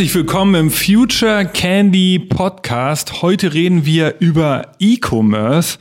Herzlich willkommen im Future Candy Podcast. Heute reden wir über E-Commerce.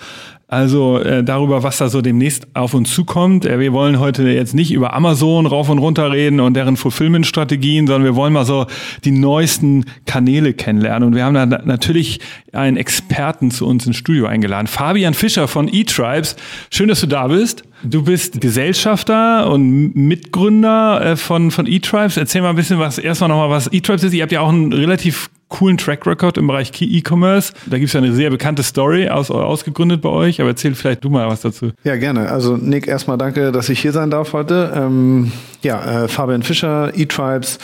Also äh, darüber, was da so demnächst auf uns zukommt. Äh, wir wollen heute jetzt nicht über Amazon rauf und runter reden und deren Fulfillment-Strategien, sondern wir wollen mal so die neuesten Kanäle kennenlernen. Und wir haben da natürlich einen Experten zu uns ins Studio eingeladen, Fabian Fischer von eTribes. Schön, dass du da bist. Du bist Gesellschafter und Mitgründer äh, von, von eTribes. Erzähl mal ein bisschen was, erstmal nochmal, was eTribes ist. Ihr habt ja auch einen relativ coolen Track Record im Bereich Key E-Commerce. Da gibt es ja eine sehr bekannte Story aus, ausgegründet bei euch, aber erzähl vielleicht du mal was dazu. Ja, gerne. Also Nick, erstmal danke, dass ich hier sein darf heute. Ähm, ja, äh, Fabian Fischer, eTribes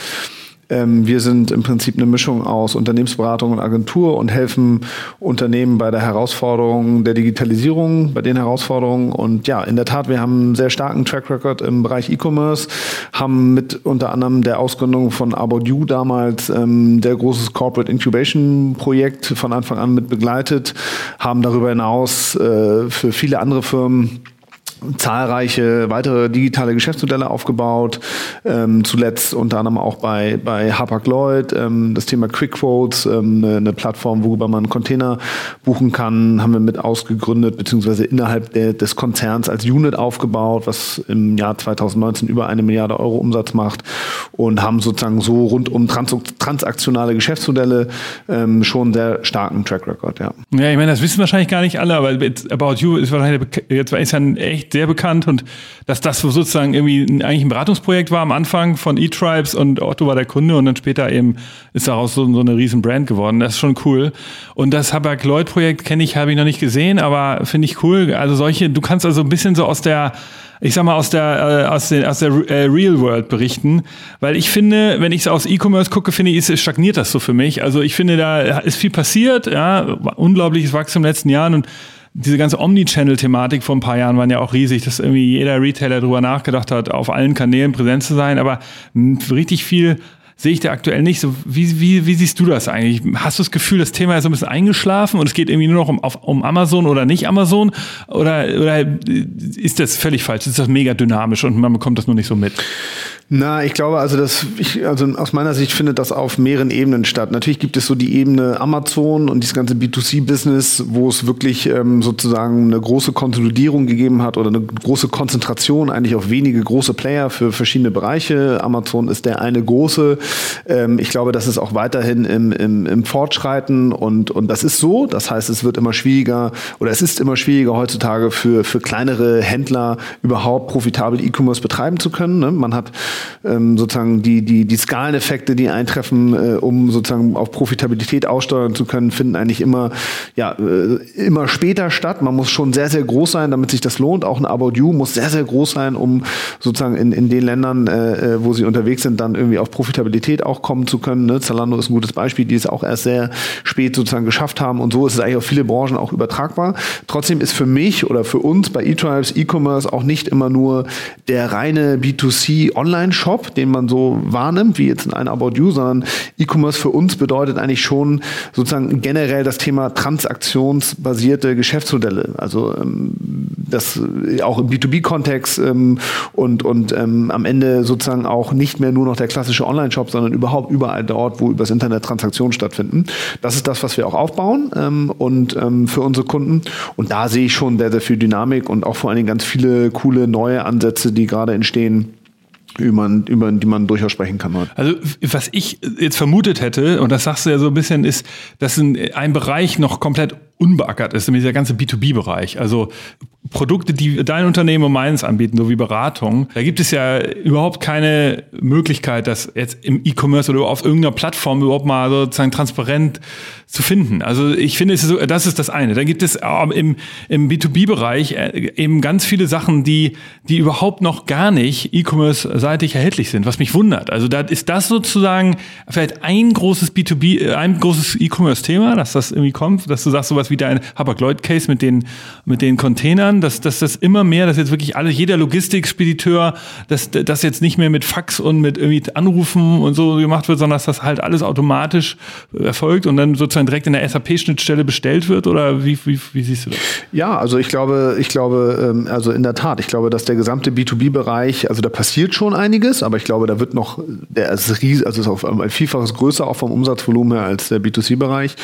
ähm, wir sind im Prinzip eine Mischung aus Unternehmensberatung und Agentur und helfen Unternehmen bei der Herausforderung der Digitalisierung, bei den Herausforderungen. Und ja, in der Tat, wir haben einen sehr starken Track Record im Bereich E-Commerce, haben mit unter anderem der Ausgründung von About You damals ähm, der großes Corporate Incubation Projekt von Anfang an mit begleitet, haben darüber hinaus äh, für viele andere Firmen zahlreiche weitere digitale Geschäftsmodelle aufgebaut. Ähm, zuletzt unter anderem auch bei, bei Hapag-Lloyd ähm, das Thema Quick Quotes, ähm, eine, eine, Plattform, worüber man Container buchen kann, haben wir mit ausgegründet, beziehungsweise innerhalb der, des Konzerns als Unit aufgebaut, was im Jahr 2019 über eine Milliarde Euro Umsatz macht und haben sozusagen so rund um trans transaktionale Geschäftsmodelle ähm, schon sehr starken Track Record. Ja. ja, ich meine, das wissen wahrscheinlich gar nicht alle, aber About You ist wahrscheinlich jetzt ist ja echt sehr bekannt und dass das sozusagen irgendwie eigentlich ein Beratungsprojekt war am Anfang von eTribes und Otto war der Kunde und dann später eben ist daraus so, so eine riesen Brand geworden. Das ist schon cool. Und das Habak-Lloyd-Projekt kenne ich, habe ich noch nicht gesehen, aber finde ich cool. Also solche, du kannst also ein bisschen so aus der ich sag mal, aus der, äh, aus, den, aus der äh, Real World berichten. Weil ich finde, wenn ich so aus E-Commerce gucke, finde ich, ist, stagniert das so für mich. Also ich finde, da ist viel passiert, ja, unglaubliches Wachstum in den letzten Jahren und diese ganze Omnichannel-Thematik vor ein paar Jahren waren ja auch riesig, dass irgendwie jeder Retailer drüber nachgedacht hat, auf allen Kanälen präsent zu sein, aber richtig viel sehe ich da aktuell nicht. So, wie, wie, wie siehst du das eigentlich? Hast du das Gefühl, das Thema ist so ein bisschen eingeschlafen und es geht irgendwie nur noch um, auf, um Amazon oder nicht Amazon? Oder, oder ist das völlig falsch? Ist das mega dynamisch und man bekommt das nur nicht so mit? Na, ich glaube also, dass ich, also aus meiner Sicht findet das auf mehreren Ebenen statt. Natürlich gibt es so die Ebene Amazon und dieses ganze B2C-Business, wo es wirklich ähm, sozusagen eine große Konsolidierung gegeben hat oder eine große Konzentration eigentlich auf wenige große Player für verschiedene Bereiche. Amazon ist der eine große. Ähm, ich glaube, das ist auch weiterhin im, im, im Fortschreiten und, und das ist so. Das heißt, es wird immer schwieriger oder es ist immer schwieriger heutzutage für, für kleinere Händler überhaupt profitabel E-Commerce betreiben zu können. Ne? Man hat ähm, sozusagen die, die, die Skaleneffekte, die eintreffen, äh, um sozusagen auf Profitabilität aussteuern zu können, finden eigentlich immer, ja, äh, immer später statt. Man muss schon sehr, sehr groß sein, damit sich das lohnt. Auch ein About You muss sehr, sehr groß sein, um sozusagen in, in den Ländern, äh, äh wo sie unterwegs sind, dann irgendwie auf Profitabilität auch kommen zu können. Ne? Zalando ist ein gutes Beispiel, die es auch erst sehr spät sozusagen geschafft haben. Und so ist es eigentlich auf viele Branchen auch übertragbar. Trotzdem ist für mich oder für uns bei eTribes E-Commerce auch nicht immer nur der reine B2C Online Online-Shop, den man so wahrnimmt, wie jetzt in einem About You, sondern E-Commerce für uns bedeutet eigentlich schon sozusagen generell das Thema transaktionsbasierte Geschäftsmodelle. Also ähm, das auch im B2B-Kontext ähm, und, und ähm, am Ende sozusagen auch nicht mehr nur noch der klassische Online-Shop, sondern überhaupt überall dort, wo übers Internet Transaktionen stattfinden. Das ist das, was wir auch aufbauen ähm, und ähm, für unsere Kunden. Und da sehe ich schon sehr, sehr viel Dynamik und auch vor allen Dingen ganz viele coole neue Ansätze, die gerade entstehen über, über die man durchaus sprechen kann. Also was ich jetzt vermutet hätte, und das sagst du ja so ein bisschen, ist, dass ein, ein Bereich noch komplett unbeackert ist, nämlich der ganze B2B-Bereich. Also Produkte, die dein Unternehmen und meins anbieten, so wie Beratung, da gibt es ja überhaupt keine Möglichkeit, das jetzt im E-Commerce oder auf irgendeiner Plattform überhaupt mal sozusagen transparent zu finden. Also ich finde, das ist das eine. Dann gibt es im, im B2B-Bereich äh, eben ganz viele Sachen, die, die überhaupt noch gar nicht E-Commerce-seitig erhältlich sind, was mich wundert. Also da ist das sozusagen vielleicht ein großes B2B, äh, ein großes E-Commerce-Thema, dass das irgendwie kommt, dass du sagst, sowas sowas wie dein Hapag-Lloyd-Case mit den, mit den Containern, dass, dass das immer mehr, dass jetzt wirklich alle, jeder Logistikspediteur, dass das jetzt nicht mehr mit Fax und mit irgendwie Anrufen und so gemacht wird, sondern dass das halt alles automatisch erfolgt und dann sozusagen direkt in der SAP-Schnittstelle bestellt wird? Oder wie, wie, wie siehst du das? Ja, also ich glaube, ich glaube, ähm, also in der Tat, ich glaube, dass der gesamte B2B-Bereich, also da passiert schon einiges, aber ich glaube, da wird noch, der ist riesig, also ist auf ein Vielfaches größer auch vom Umsatzvolumen her als der B2C-Bereich.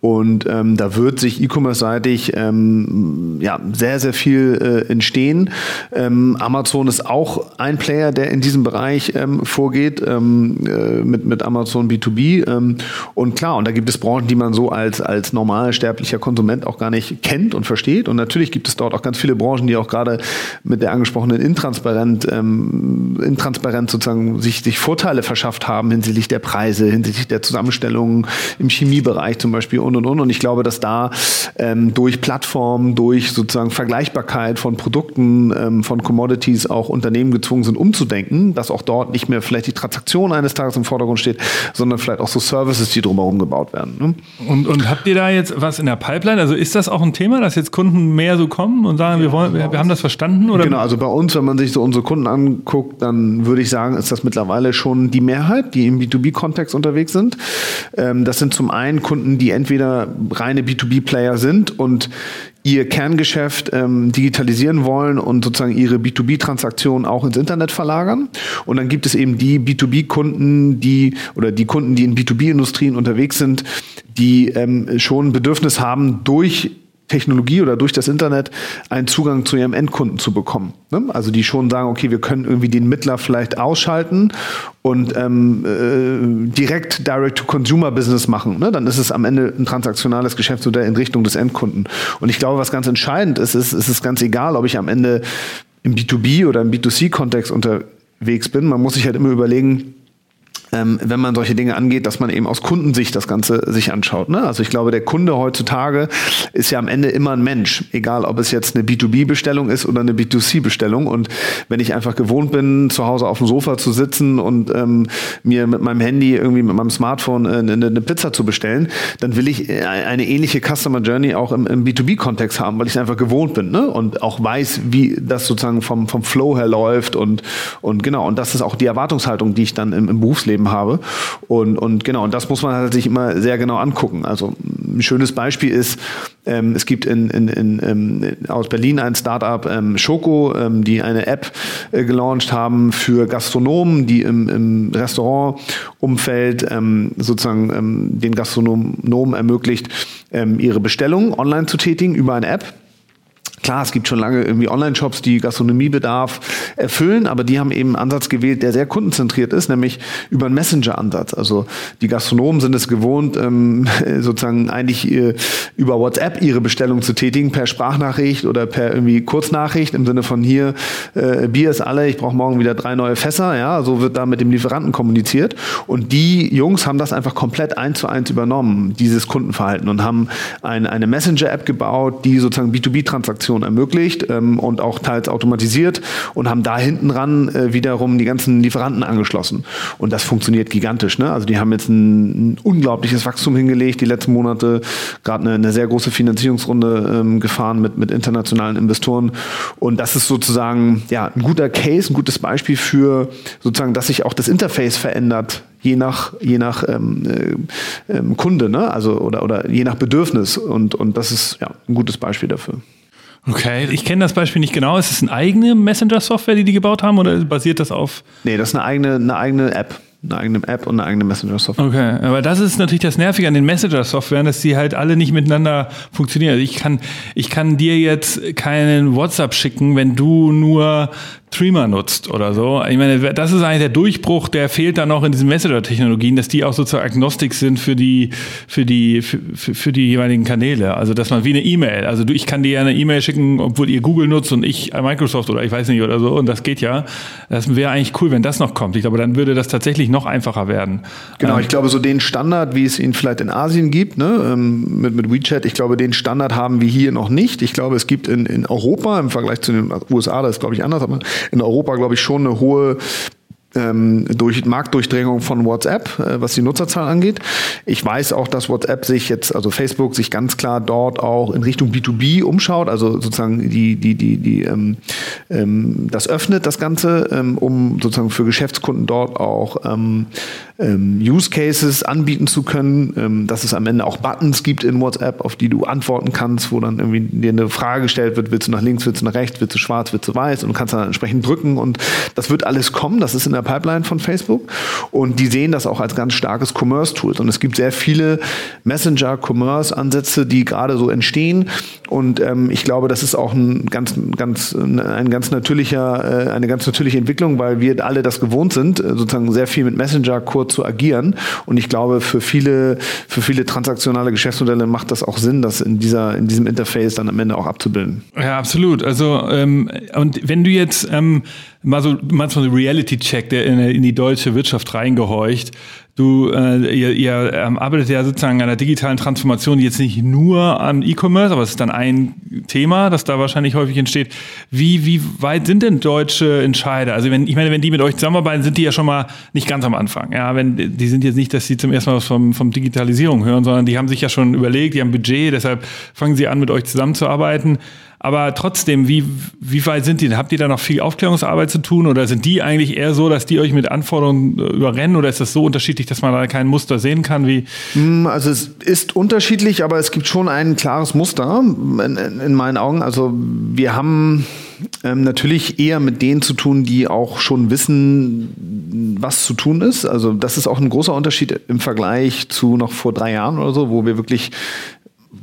Und ähm, da wird sich E-Commerce-seitig ähm, ja, sehr, sehr viel äh, entstehen. Ähm, Amazon ist auch ein Player, der in diesem Bereich ähm, vorgeht, ähm, äh, mit, mit Amazon B2B. Ähm, und klar, und da gibt es Branchen, die man so als, als normalsterblicher Konsument auch gar nicht kennt und versteht. Und natürlich gibt es dort auch ganz viele Branchen, die auch gerade mit der angesprochenen Intransparent, ähm, Intransparenz sozusagen sich, sich Vorteile verschafft haben hinsichtlich der Preise, hinsichtlich der Zusammenstellung im Chemiebereich zum Beispiel und und und. Und ich glaube, dass da ähm, durch Plattformen, durch sozusagen Vergleichbarkeit von Produkten, ähm, von Commodities auch Unternehmen gezwungen sind, umzudenken, dass auch dort nicht mehr vielleicht die Transaktion eines Tages im Vordergrund steht, sondern vielleicht auch so Services, die drumherum gebaut werden. Ne? Und, und habt ihr da jetzt was in der Pipeline? Also ist das auch ein Thema, dass jetzt Kunden mehr so kommen und sagen, wir wollen, wir, wir haben das verstanden? Oder? Genau, also bei uns, wenn man sich so unsere Kunden anguckt, dann würde ich sagen, ist das mittlerweile schon die Mehrheit, die im B2B-Kontext unterwegs sind. Ähm, das sind zum einen Kunden, die entweder reine B2B-Player sind und ihr Kerngeschäft ähm, digitalisieren wollen und sozusagen ihre B2B-Transaktionen auch ins Internet verlagern. Und dann gibt es eben die B2B-Kunden, die oder die Kunden, die in B2B-Industrien unterwegs sind, die ähm, schon Bedürfnis haben, durch Technologie oder durch das Internet einen Zugang zu ihrem Endkunden zu bekommen. Ne? Also die schon sagen, okay, wir können irgendwie den Mittler vielleicht ausschalten und ähm, äh, direkt Direct-to-Consumer-Business machen. Ne? Dann ist es am Ende ein transaktionales Geschäftsmodell in Richtung des Endkunden. Und ich glaube, was ganz entscheidend ist, ist, ist es ganz egal, ob ich am Ende im B2B oder im B2C-Kontext unterwegs bin. Man muss sich halt immer überlegen, ähm, wenn man solche Dinge angeht, dass man eben aus Kundensicht das Ganze sich anschaut. Ne? Also ich glaube, der Kunde heutzutage ist ja am Ende immer ein Mensch, egal ob es jetzt eine B2B-Bestellung ist oder eine B2C-Bestellung. Und wenn ich einfach gewohnt bin, zu Hause auf dem Sofa zu sitzen und ähm, mir mit meinem Handy irgendwie mit meinem Smartphone äh, eine, eine, Pizza zu bestellen, dann will ich äh, eine ähnliche Customer Journey auch im, im B2B-Kontext haben, weil ich es einfach gewohnt bin ne? und auch weiß, wie das sozusagen vom, vom Flow her läuft und, und genau. Und das ist auch die Erwartungshaltung, die ich dann im, im Berufsleben gegeben habe. Und, und genau, und das muss man halt sich immer sehr genau angucken. Also ein schönes Beispiel ist, ähm, es gibt in, in, in, ähm, aus Berlin ein Startup, ähm, Schoko, ähm, die eine App äh, gelauncht haben für Gastronomen, die im, im Restaurantumfeld ähm, sozusagen ähm, den Gastronomen ermöglicht, ähm, ihre Bestellungen online zu tätigen über eine App. Klar, es gibt schon lange irgendwie Online-Shops, die Gastronomiebedarf erfüllen, aber die haben eben einen Ansatz gewählt, der sehr kundenzentriert ist, nämlich über einen Messenger-Ansatz. Also die Gastronomen sind es gewohnt, ähm, sozusagen eigentlich äh, über WhatsApp ihre Bestellung zu tätigen, per Sprachnachricht oder per irgendwie Kurznachricht im Sinne von hier, äh, Bier ist alle, ich brauche morgen wieder drei neue Fässer. Ja, so wird da mit dem Lieferanten kommuniziert. Und die Jungs haben das einfach komplett eins zu eins übernommen, dieses Kundenverhalten, und haben ein, eine Messenger-App gebaut, die sozusagen B2B-Transaktionen Produktion ermöglicht ähm, und auch teils automatisiert und haben da hinten ran äh, wiederum die ganzen Lieferanten angeschlossen. Und das funktioniert gigantisch. Ne? Also die haben jetzt ein, ein unglaubliches Wachstum hingelegt, die letzten Monate gerade eine, eine, sehr große Finanzierungsrunde ähm, gefahren mit, mit internationalen Investoren. Und das ist sozusagen ja, ein guter Case, ein gutes Beispiel für sozusagen, dass sich auch das Interface verändert je nach, je nach ähm, äh, ähm, Kunde, ne? also oder, oder je nach Bedürfnis. Und, und das ist ja, ein gutes Beispiel dafür. Okay, ich kenne das Beispiel nicht genau. Ist es eine eigene Messenger-Software, die die gebaut haben oder basiert das auf? Nee, das ist eine eigene, eine eigene App eine eigene App und eine eigene Messenger-Software. Okay, aber das ist natürlich das Nervige an den Messenger-Softwaren, dass die halt alle nicht miteinander funktionieren. Also ich kann, ich kann dir jetzt keinen WhatsApp schicken, wenn du nur Streamer nutzt oder so. Ich meine, das ist eigentlich der Durchbruch, der fehlt dann noch in diesen Messenger-Technologien, dass die auch sozusagen agnostik sind für die, für die, für, für die jeweiligen Kanäle. Also, dass man wie eine E-Mail, also du, ich kann dir eine E-Mail schicken, obwohl ihr Google nutzt und ich Microsoft oder ich weiß nicht oder so, und das geht ja. Das wäre eigentlich cool, wenn das noch kommt. Ich glaube, dann würde das tatsächlich noch einfacher werden. Genau, ich glaube, so den Standard, wie es ihn vielleicht in Asien gibt, ne, ähm, mit, mit WeChat, ich glaube, den Standard haben wir hier noch nicht. Ich glaube, es gibt in, in Europa im Vergleich zu den USA, das ist glaube ich anders, aber in Europa, glaube ich, schon eine hohe ähm, durch Marktdurchdringung von WhatsApp, äh, was die Nutzerzahl angeht. Ich weiß auch, dass WhatsApp sich jetzt, also Facebook sich ganz klar dort auch in Richtung B2B umschaut, also sozusagen die, die, die, die ähm, ähm, das öffnet, das Ganze, ähm, um sozusagen für Geschäftskunden dort auch ähm, ähm, Use Cases anbieten zu können, ähm, dass es am Ende auch Buttons gibt in WhatsApp, auf die du antworten kannst, wo dann irgendwie dir eine Frage gestellt wird, willst du nach links, willst du nach rechts, willst du schwarz, willst du weiß und du kannst dann entsprechend drücken. Und das wird alles kommen, das ist in der Pipeline von Facebook und die sehen das auch als ganz starkes Commerce-Tool und es gibt sehr viele Messenger-Commerce-Ansätze, die gerade so entstehen und ähm, ich glaube, das ist auch ein ganz, ganz, ein ganz natürlicher, äh, eine ganz natürliche Entwicklung, weil wir alle das gewohnt sind, äh, sozusagen sehr viel mit Messenger-Kurz zu agieren. Und ich glaube, für viele, für viele transaktionale Geschäftsmodelle macht das auch Sinn, das in dieser, in diesem Interface dann am Ende auch abzubilden. Ja, absolut. Also, ähm, und wenn du jetzt ähm, mal so, manchmal so Reality-Check, der in, in die deutsche Wirtschaft reingehorcht, Du, äh, ihr, ihr ähm, arbeitet ja sozusagen an der digitalen Transformation jetzt nicht nur am E-Commerce, aber es ist dann ein Thema, das da wahrscheinlich häufig entsteht. Wie, wie weit sind denn deutsche Entscheider? Also wenn, ich meine, wenn die mit euch zusammenarbeiten, sind die ja schon mal nicht ganz am Anfang. Ja, wenn, die sind jetzt nicht, dass sie zum ersten Mal was vom, vom Digitalisierung hören, sondern die haben sich ja schon überlegt, die haben Budget, deshalb fangen sie an, mit euch zusammenzuarbeiten. Aber trotzdem, wie, wie weit sind die? Habt ihr da noch viel Aufklärungsarbeit zu tun oder sind die eigentlich eher so, dass die euch mit Anforderungen äh, überrennen oder ist das so unterschiedlich, dass man da kein Muster sehen kann? Wie? Hm, also es ist unterschiedlich, aber es gibt schon ein klares Muster in, in meinen Augen. Also wir haben ähm, natürlich eher mit denen zu tun, die auch schon wissen, was zu tun ist. Also das ist auch ein großer Unterschied im Vergleich zu noch vor drei Jahren oder so, wo wir wirklich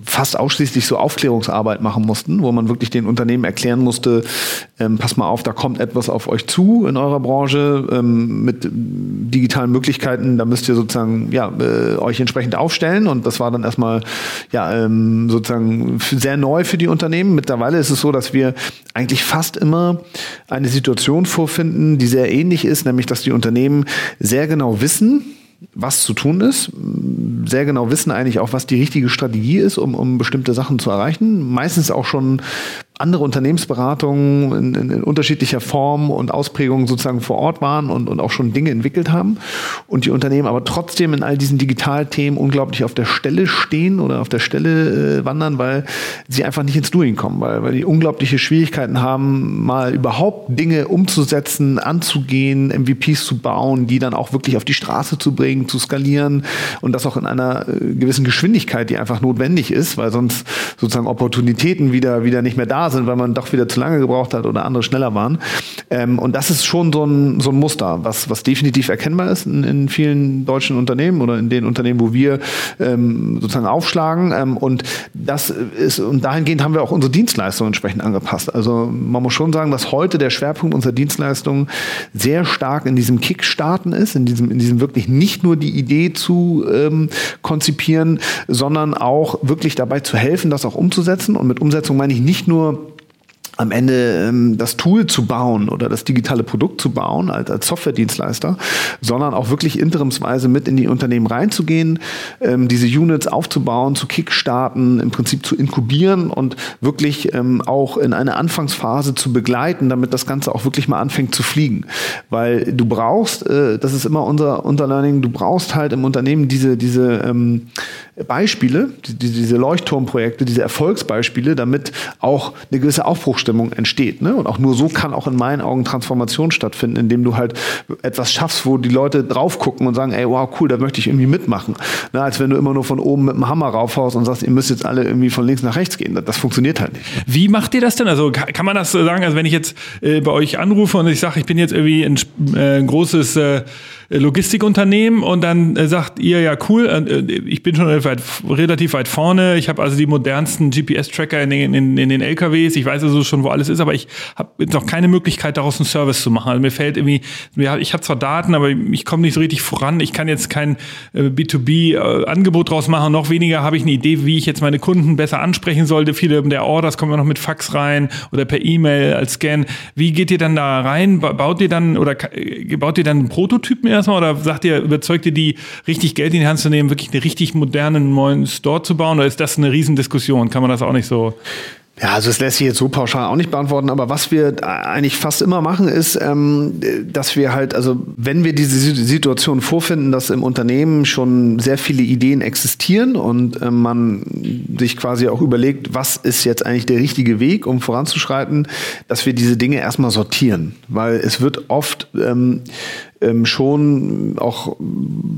fast ausschließlich so Aufklärungsarbeit machen mussten, wo man wirklich den Unternehmen erklären musste, ähm, pass mal auf, da kommt etwas auf euch zu in eurer Branche ähm, mit digitalen Möglichkeiten, da müsst ihr sozusagen ja, äh, euch entsprechend aufstellen und das war dann erstmal ja, ähm, sozusagen sehr neu für die Unternehmen. Mittlerweile ist es so, dass wir eigentlich fast immer eine Situation vorfinden, die sehr ähnlich ist, nämlich dass die Unternehmen sehr genau wissen, was zu tun ist, sehr genau wissen eigentlich auch, was die richtige Strategie ist, um, um bestimmte Sachen zu erreichen. Meistens auch schon andere Unternehmensberatungen in, in, in, unterschiedlicher Form und Ausprägung sozusagen vor Ort waren und, und auch schon Dinge entwickelt haben und die Unternehmen aber trotzdem in all diesen Digitalthemen unglaublich auf der Stelle stehen oder auf der Stelle äh, wandern, weil sie einfach nicht ins Doing kommen, weil, weil die unglaubliche Schwierigkeiten haben, mal überhaupt Dinge umzusetzen, anzugehen, MVPs zu bauen, die dann auch wirklich auf die Straße zu bringen, zu skalieren und das auch in einer äh, gewissen Geschwindigkeit, die einfach notwendig ist, weil sonst sozusagen Opportunitäten wieder, wieder nicht mehr da sind, weil man doch wieder zu lange gebraucht hat oder andere schneller waren. Ähm, und das ist schon so ein, so ein Muster, was, was definitiv erkennbar ist in, in vielen deutschen Unternehmen oder in den Unternehmen, wo wir ähm, sozusagen aufschlagen. Ähm, und das ist, und dahingehend haben wir auch unsere Dienstleistungen entsprechend angepasst. Also man muss schon sagen, dass heute der Schwerpunkt unserer Dienstleistungen sehr stark in diesem Kickstarten ist, in diesem, in diesem wirklich nicht nur die Idee zu ähm, konzipieren, sondern auch wirklich dabei zu helfen, das auch umzusetzen. Und mit Umsetzung meine ich nicht nur am Ende ähm, das Tool zu bauen oder das digitale Produkt zu bauen als, als Softwaredienstleister, sondern auch wirklich interimsweise mit in die Unternehmen reinzugehen, ähm, diese Units aufzubauen, zu kickstarten, im Prinzip zu inkubieren und wirklich ähm, auch in eine Anfangsphase zu begleiten, damit das Ganze auch wirklich mal anfängt zu fliegen. Weil du brauchst, äh, das ist immer unser, unser Learning, du brauchst halt im Unternehmen diese, diese ähm, Beispiele, die, diese Leuchtturmprojekte, diese Erfolgsbeispiele, damit auch eine gewisse Aufbruchstimmung entsteht. Ne? Und auch nur so kann auch in meinen Augen Transformation stattfinden, indem du halt etwas schaffst, wo die Leute drauf gucken und sagen, ey, wow, cool, da möchte ich irgendwie mitmachen. Ne? Als wenn du immer nur von oben mit dem Hammer raufhaust und sagst, ihr müsst jetzt alle irgendwie von links nach rechts gehen. Das, das funktioniert halt nicht. Wie macht ihr das denn? Also kann man das sagen, also wenn ich jetzt äh, bei euch anrufe und ich sage, ich bin jetzt irgendwie ein, äh, ein großes äh, Logistikunternehmen und dann äh, sagt ihr, ja cool, äh, ich bin schon relativ weit vorne, ich habe also die modernsten GPS-Tracker in, in, in, den LKWs, ich weiß also schon, wo alles ist, aber ich habe noch keine Möglichkeit, daraus einen Service zu machen. Also mir fällt irgendwie, ich habe zwar Daten, aber ich komme nicht so richtig voran, ich kann jetzt kein äh, B2B-Angebot draus machen, noch weniger habe ich eine Idee, wie ich jetzt meine Kunden besser ansprechen sollte. Viele der Orders kommen ja noch mit Fax rein oder per E-Mail als Scan. Wie geht ihr dann da rein? Baut ihr dann oder baut ihr dann einen Prototypen erstmal oder sagt ihr, überzeugt ihr die, richtig Geld in die Hand zu nehmen, wirklich einen richtig modernen neuen Store zu bauen? Oder ist das eine Riesendiskussion? Kann man das auch nicht so? Ja, also es lässt sich jetzt so pauschal auch nicht beantworten, aber was wir eigentlich fast immer machen, ist, ähm, dass wir halt, also wenn wir diese Situation vorfinden, dass im Unternehmen schon sehr viele Ideen existieren und äh, man sich quasi auch überlegt, was ist jetzt eigentlich der richtige Weg, um voranzuschreiten, dass wir diese Dinge erstmal sortieren. Weil es wird oft ähm, ähm, schon auch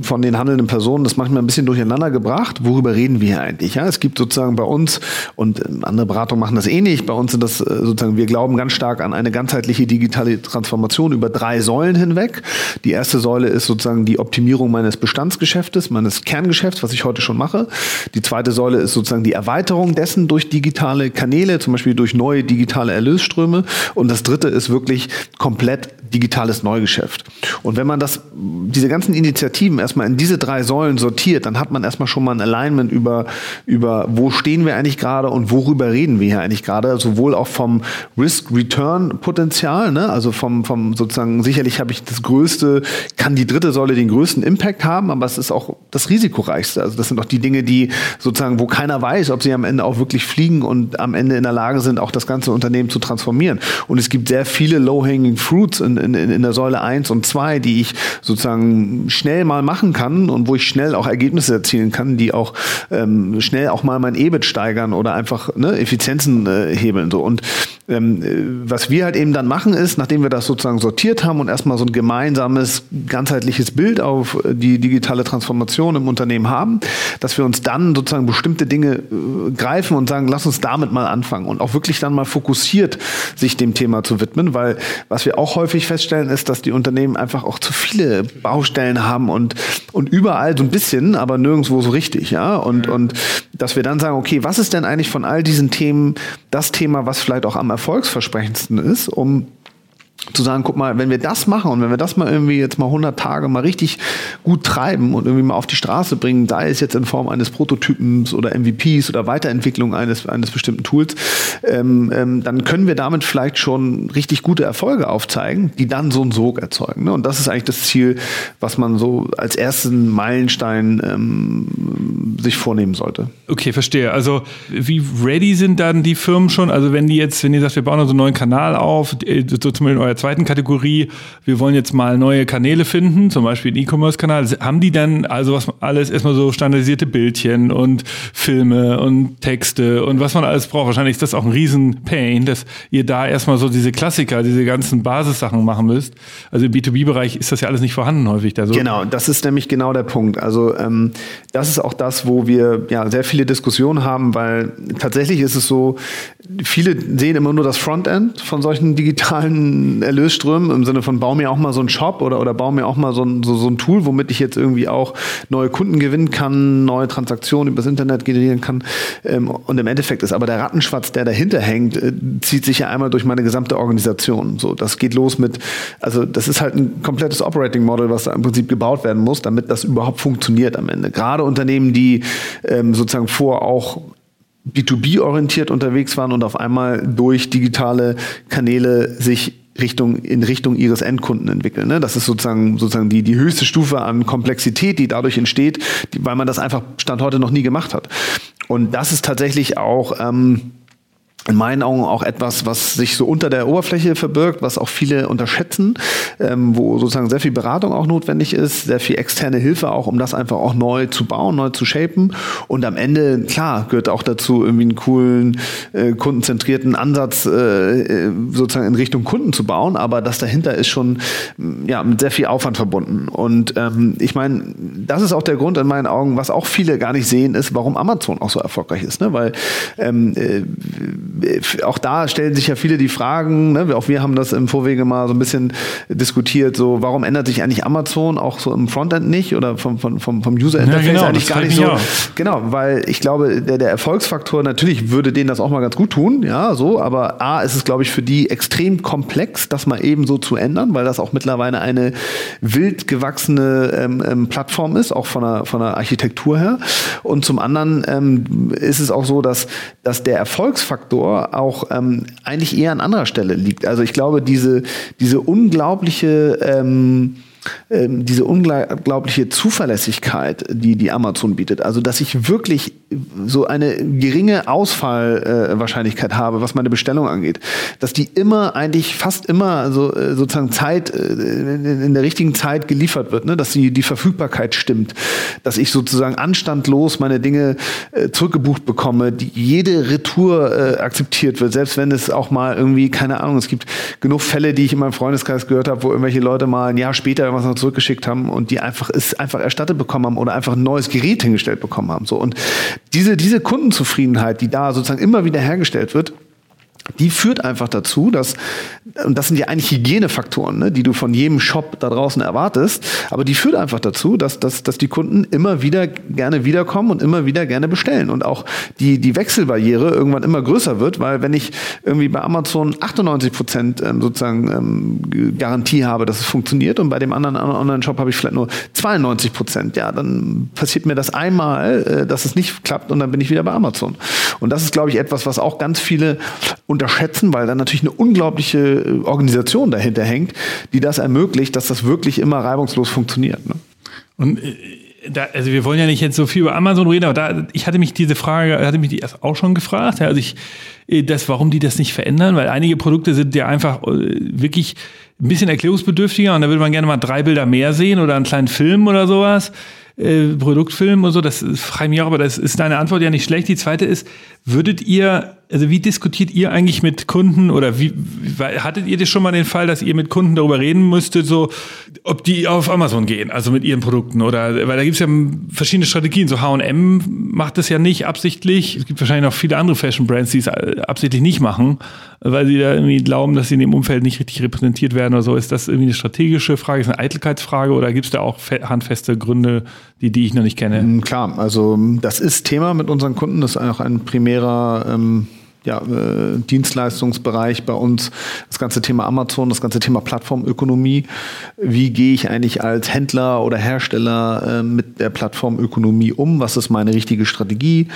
von den handelnden Personen das manchmal ein bisschen durcheinander gebracht. Worüber reden wir hier eigentlich? Ja, es gibt sozusagen bei uns und ähm, andere Beratungen machen das ähnlich. Bei uns sind das äh, sozusagen, wir glauben ganz stark an eine ganzheitliche digitale Transformation über drei Säulen hinweg. Die erste Säule ist sozusagen die Optimierung meines Bestandsgeschäftes, meines Kerngeschäfts, was ich heute schon mache. Die zweite Säule ist sozusagen die Erweiterung dessen durch digitale Kanäle, zum Beispiel durch neue digitale Erlösströme. Und das dritte ist wirklich komplett digitales Neugeschäft. Und wenn man das, diese ganzen Initiativen erstmal in diese drei Säulen sortiert, dann hat man erstmal schon mal ein Alignment über, über wo stehen wir eigentlich gerade und worüber reden wir hier eigentlich gerade, sowohl auch vom Risk-Return-Potenzial, ne? also vom, vom sozusagen, sicherlich habe ich das größte, kann die dritte Säule den größten Impact haben, aber es ist auch das risikoreichste. Also das sind auch die Dinge, die sozusagen, wo keiner weiß, ob sie am Ende auch wirklich fliegen und am Ende in der Lage sind, auch das ganze Unternehmen zu transformieren. Und es gibt sehr viele low-hanging fruits in, in, in der Säule 1 und 2, die ich sozusagen schnell mal machen kann und wo ich schnell auch Ergebnisse erzielen kann, die auch ähm, schnell auch mal mein EBIT steigern oder einfach ne, Effizienzen äh, hebeln. So. Und ähm, äh, was wir halt eben dann machen ist, nachdem wir das sozusagen sortiert haben und erstmal so ein gemeinsames, ganzheitliches Bild auf die digitale Transformation im Unternehmen haben, dass wir uns dann sozusagen bestimmte Dinge äh, greifen und sagen, lass uns damit mal anfangen und auch wirklich dann mal fokussiert sich dem Thema zu widmen, weil was wir auch häufig feststellen ist, dass die Unternehmen einfach auch zu viele Baustellen haben und, und überall so ein bisschen, aber nirgendwo so richtig, ja, und, und dass wir dann sagen, okay, was ist denn eigentlich von all diesen Themen das Thema, was vielleicht auch am erfolgsversprechendsten ist, um zu sagen, guck mal, wenn wir das machen und wenn wir das mal irgendwie jetzt mal 100 Tage mal richtig gut treiben und irgendwie mal auf die Straße bringen, sei es jetzt in Form eines Prototypens oder MVPs oder Weiterentwicklung eines, eines bestimmten Tools, ähm, ähm, dann können wir damit vielleicht schon richtig gute Erfolge aufzeigen, die dann so einen Sog erzeugen. Ne? Und das ist eigentlich das Ziel, was man so als ersten Meilenstein ähm, sich vornehmen sollte. Okay, verstehe. Also wie ready sind dann die Firmen schon? Also wenn die jetzt, wenn ihr sagt, wir bauen also einen neuen Kanal auf, äh, so zum Beispiel der zweiten Kategorie, wir wollen jetzt mal neue Kanäle finden, zum Beispiel den E-Commerce-Kanal. Haben die dann also was alles erstmal so standardisierte Bildchen und Filme und Texte und was man alles braucht? Wahrscheinlich ist das auch ein Riesen-Pain, dass ihr da erstmal so diese Klassiker, diese ganzen Basissachen machen müsst. Also im B2B-Bereich ist das ja alles nicht vorhanden häufig. Da so. Genau, das ist nämlich genau der Punkt. Also ähm, das ist auch das, wo wir ja sehr viele Diskussionen haben, weil tatsächlich ist es so, viele sehen immer nur das Frontend von solchen digitalen Erlösströmen im Sinne von bau mir auch mal so einen Shop oder, oder bau mir auch mal so ein, so, so ein Tool, womit ich jetzt irgendwie auch neue Kunden gewinnen kann, neue Transaktionen übers Internet generieren kann. Ähm, und im Endeffekt ist aber der Rattenschwarz, der dahinter hängt, äh, zieht sich ja einmal durch meine gesamte Organisation. So, das geht los mit, also das ist halt ein komplettes Operating Model, was da im Prinzip gebaut werden muss, damit das überhaupt funktioniert am Ende. Gerade Unternehmen, die ähm, sozusagen vor auch B2B-orientiert unterwegs waren und auf einmal durch digitale Kanäle sich Richtung, in Richtung ihres Endkunden entwickeln. Ne? Das ist sozusagen, sozusagen die, die höchste Stufe an Komplexität, die dadurch entsteht, die, weil man das einfach Stand heute noch nie gemacht hat. Und das ist tatsächlich auch ähm, in meinen Augen auch etwas, was sich so unter der Oberfläche verbirgt, was auch viele unterschätzen, ähm, wo sozusagen sehr viel Beratung auch notwendig ist, sehr viel externe Hilfe auch, um das einfach auch neu zu bauen, neu zu shapen. Und am Ende, klar, gehört auch dazu, irgendwie einen coolen, äh, kundenzentrierten Ansatz äh, äh sozusagen in Richtung Kunden zu bauen. Aber das dahinter ist schon ja, mit sehr viel Aufwand verbunden. Und ähm, ich meine, das ist auch der Grund in meinen Augen, was auch viele gar nicht sehen, ist, warum Amazon auch so erfolgreich ist. Ne? Weil ähm, äh, auch da stellen sich ja viele die Fragen, ne? auch wir haben das im Vorwege mal so ein bisschen diskutiert, so warum ändert sich eigentlich Amazon auch so im Frontend nicht oder vom, vom, vom, vom User Interface ja, genau, eigentlich gar nicht so. Auch. Genau, weil ich glaube, der, der Erfolgsfaktor, natürlich würde denen das auch mal ganz gut tun, ja, so, aber A ist es, glaube ich, für die extrem komplex, das mal eben so zu ändern, weil das auch mittlerweile eine wild gewachsene ähm, ähm, Plattform ist, auch von der, von der Architektur her. Und zum anderen ähm, ist es auch so, dass, dass der Erfolgsfaktor Faktor auch ähm, eigentlich eher an anderer Stelle liegt. Also ich glaube, diese, diese unglaubliche ähm, ähm, diese unglaubliche Zuverlässigkeit, die die Amazon bietet. Also, dass ich wirklich so eine geringe Ausfallwahrscheinlichkeit äh, habe, was meine Bestellung angeht. Dass die immer, eigentlich fast immer so, äh, sozusagen Zeit, äh, in der richtigen Zeit geliefert wird, ne? dass die, die Verfügbarkeit stimmt. Dass ich sozusagen anstandlos meine Dinge äh, zurückgebucht bekomme, die jede Retour äh, akzeptiert wird, selbst wenn es auch mal irgendwie, keine Ahnung, es gibt genug Fälle, die ich in meinem Freundeskreis gehört habe, wo irgendwelche Leute mal ein Jahr später irgendwas noch zurückgeschickt haben und die einfach es einfach erstattet bekommen haben oder einfach ein neues Gerät hingestellt bekommen haben. So und diese diese Kundenzufriedenheit, die da sozusagen immer wieder hergestellt wird, die führt einfach dazu, dass, und das sind ja eigentlich Hygienefaktoren, ne, die du von jedem Shop da draußen erwartest, aber die führt einfach dazu, dass, dass, dass die Kunden immer wieder gerne wiederkommen und immer wieder gerne bestellen und auch die, die Wechselbarriere irgendwann immer größer wird, weil wenn ich irgendwie bei Amazon 98 Prozent ähm, sozusagen ähm, Garantie habe, dass es funktioniert und bei dem anderen Online-Shop habe ich vielleicht nur 92 Prozent, ja, dann passiert mir das einmal, äh, dass es nicht klappt und dann bin ich wieder bei Amazon. Und das ist, glaube ich, etwas, was auch ganz viele unterschätzen, weil dann natürlich eine unglaubliche äh, Organisation dahinter hängt, die das ermöglicht, dass das wirklich immer reibungslos funktioniert. Ne? Und äh, da, also wir wollen ja nicht jetzt so viel über Amazon reden, aber da, ich hatte mich diese Frage, hatte mich die erst auch schon gefragt, ja, also ich, äh, das, warum die das nicht verändern, weil einige Produkte sind ja einfach wirklich ein bisschen erklärungsbedürftiger und da würde man gerne mal drei Bilder mehr sehen oder einen kleinen Film oder sowas. Produktfilm und so, das frage mich auch, aber das ist deine Antwort ja nicht schlecht. Die zweite ist, würdet ihr, also wie diskutiert ihr eigentlich mit Kunden oder wie, hattet ihr das schon mal den Fall, dass ihr mit Kunden darüber reden müsstet, so, ob die auf Amazon gehen, also mit ihren Produkten oder, weil da gibt es ja verschiedene Strategien, so H&M macht das ja nicht absichtlich, es gibt wahrscheinlich noch viele andere Fashion-Brands, die es absichtlich nicht machen, weil sie da irgendwie glauben, dass sie in dem Umfeld nicht richtig repräsentiert werden oder so. Ist das irgendwie eine strategische Frage, ist eine Eitelkeitsfrage? Oder gibt es da auch handfeste Gründe, die, die ich noch nicht kenne? Mm, klar, also das ist Thema mit unseren Kunden, das ist auch ein primärer ähm, ja, äh, Dienstleistungsbereich bei uns, das ganze Thema Amazon, das ganze Thema Plattformökonomie. Wie gehe ich eigentlich als Händler oder Hersteller äh, mit der Plattformökonomie um? Was ist meine richtige Strategie?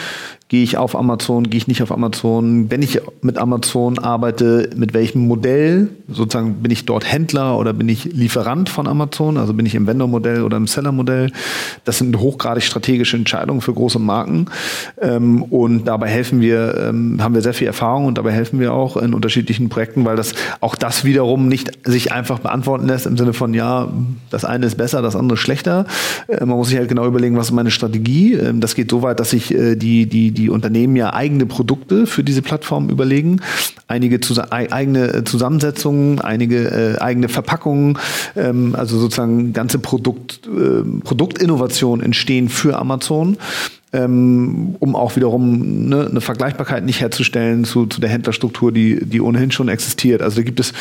Gehe ich auf Amazon, gehe ich nicht auf Amazon? Wenn ich mit Amazon arbeite, mit welchem Modell? Sozusagen bin ich dort Händler oder bin ich Lieferant von Amazon? Also bin ich im Vendor-Modell oder im Seller-Modell? Das sind hochgradig strategische Entscheidungen für große Marken. Ähm, und dabei helfen wir, ähm, haben wir sehr viel Erfahrung und dabei helfen wir auch in unterschiedlichen Projekten, weil das auch das wiederum nicht sich einfach beantworten lässt im Sinne von, ja, das eine ist besser, das andere schlechter. Äh, man muss sich halt genau überlegen, was ist meine Strategie. Ähm, das geht so weit, dass sich äh, die, die, die Unternehmen ja eigene Produkte für diese Plattform überlegen, einige zus eigene äh, Zusammensetzungen, einige äh, eigene Verpackungen, ähm, also sozusagen ganze Produkt, äh, Produktinnovationen entstehen für Amazon ähm, um auch wiederum ne, eine Vergleichbarkeit nicht herzustellen zu, zu der Händlerstruktur, die, die ohnehin schon existiert. Also da gibt es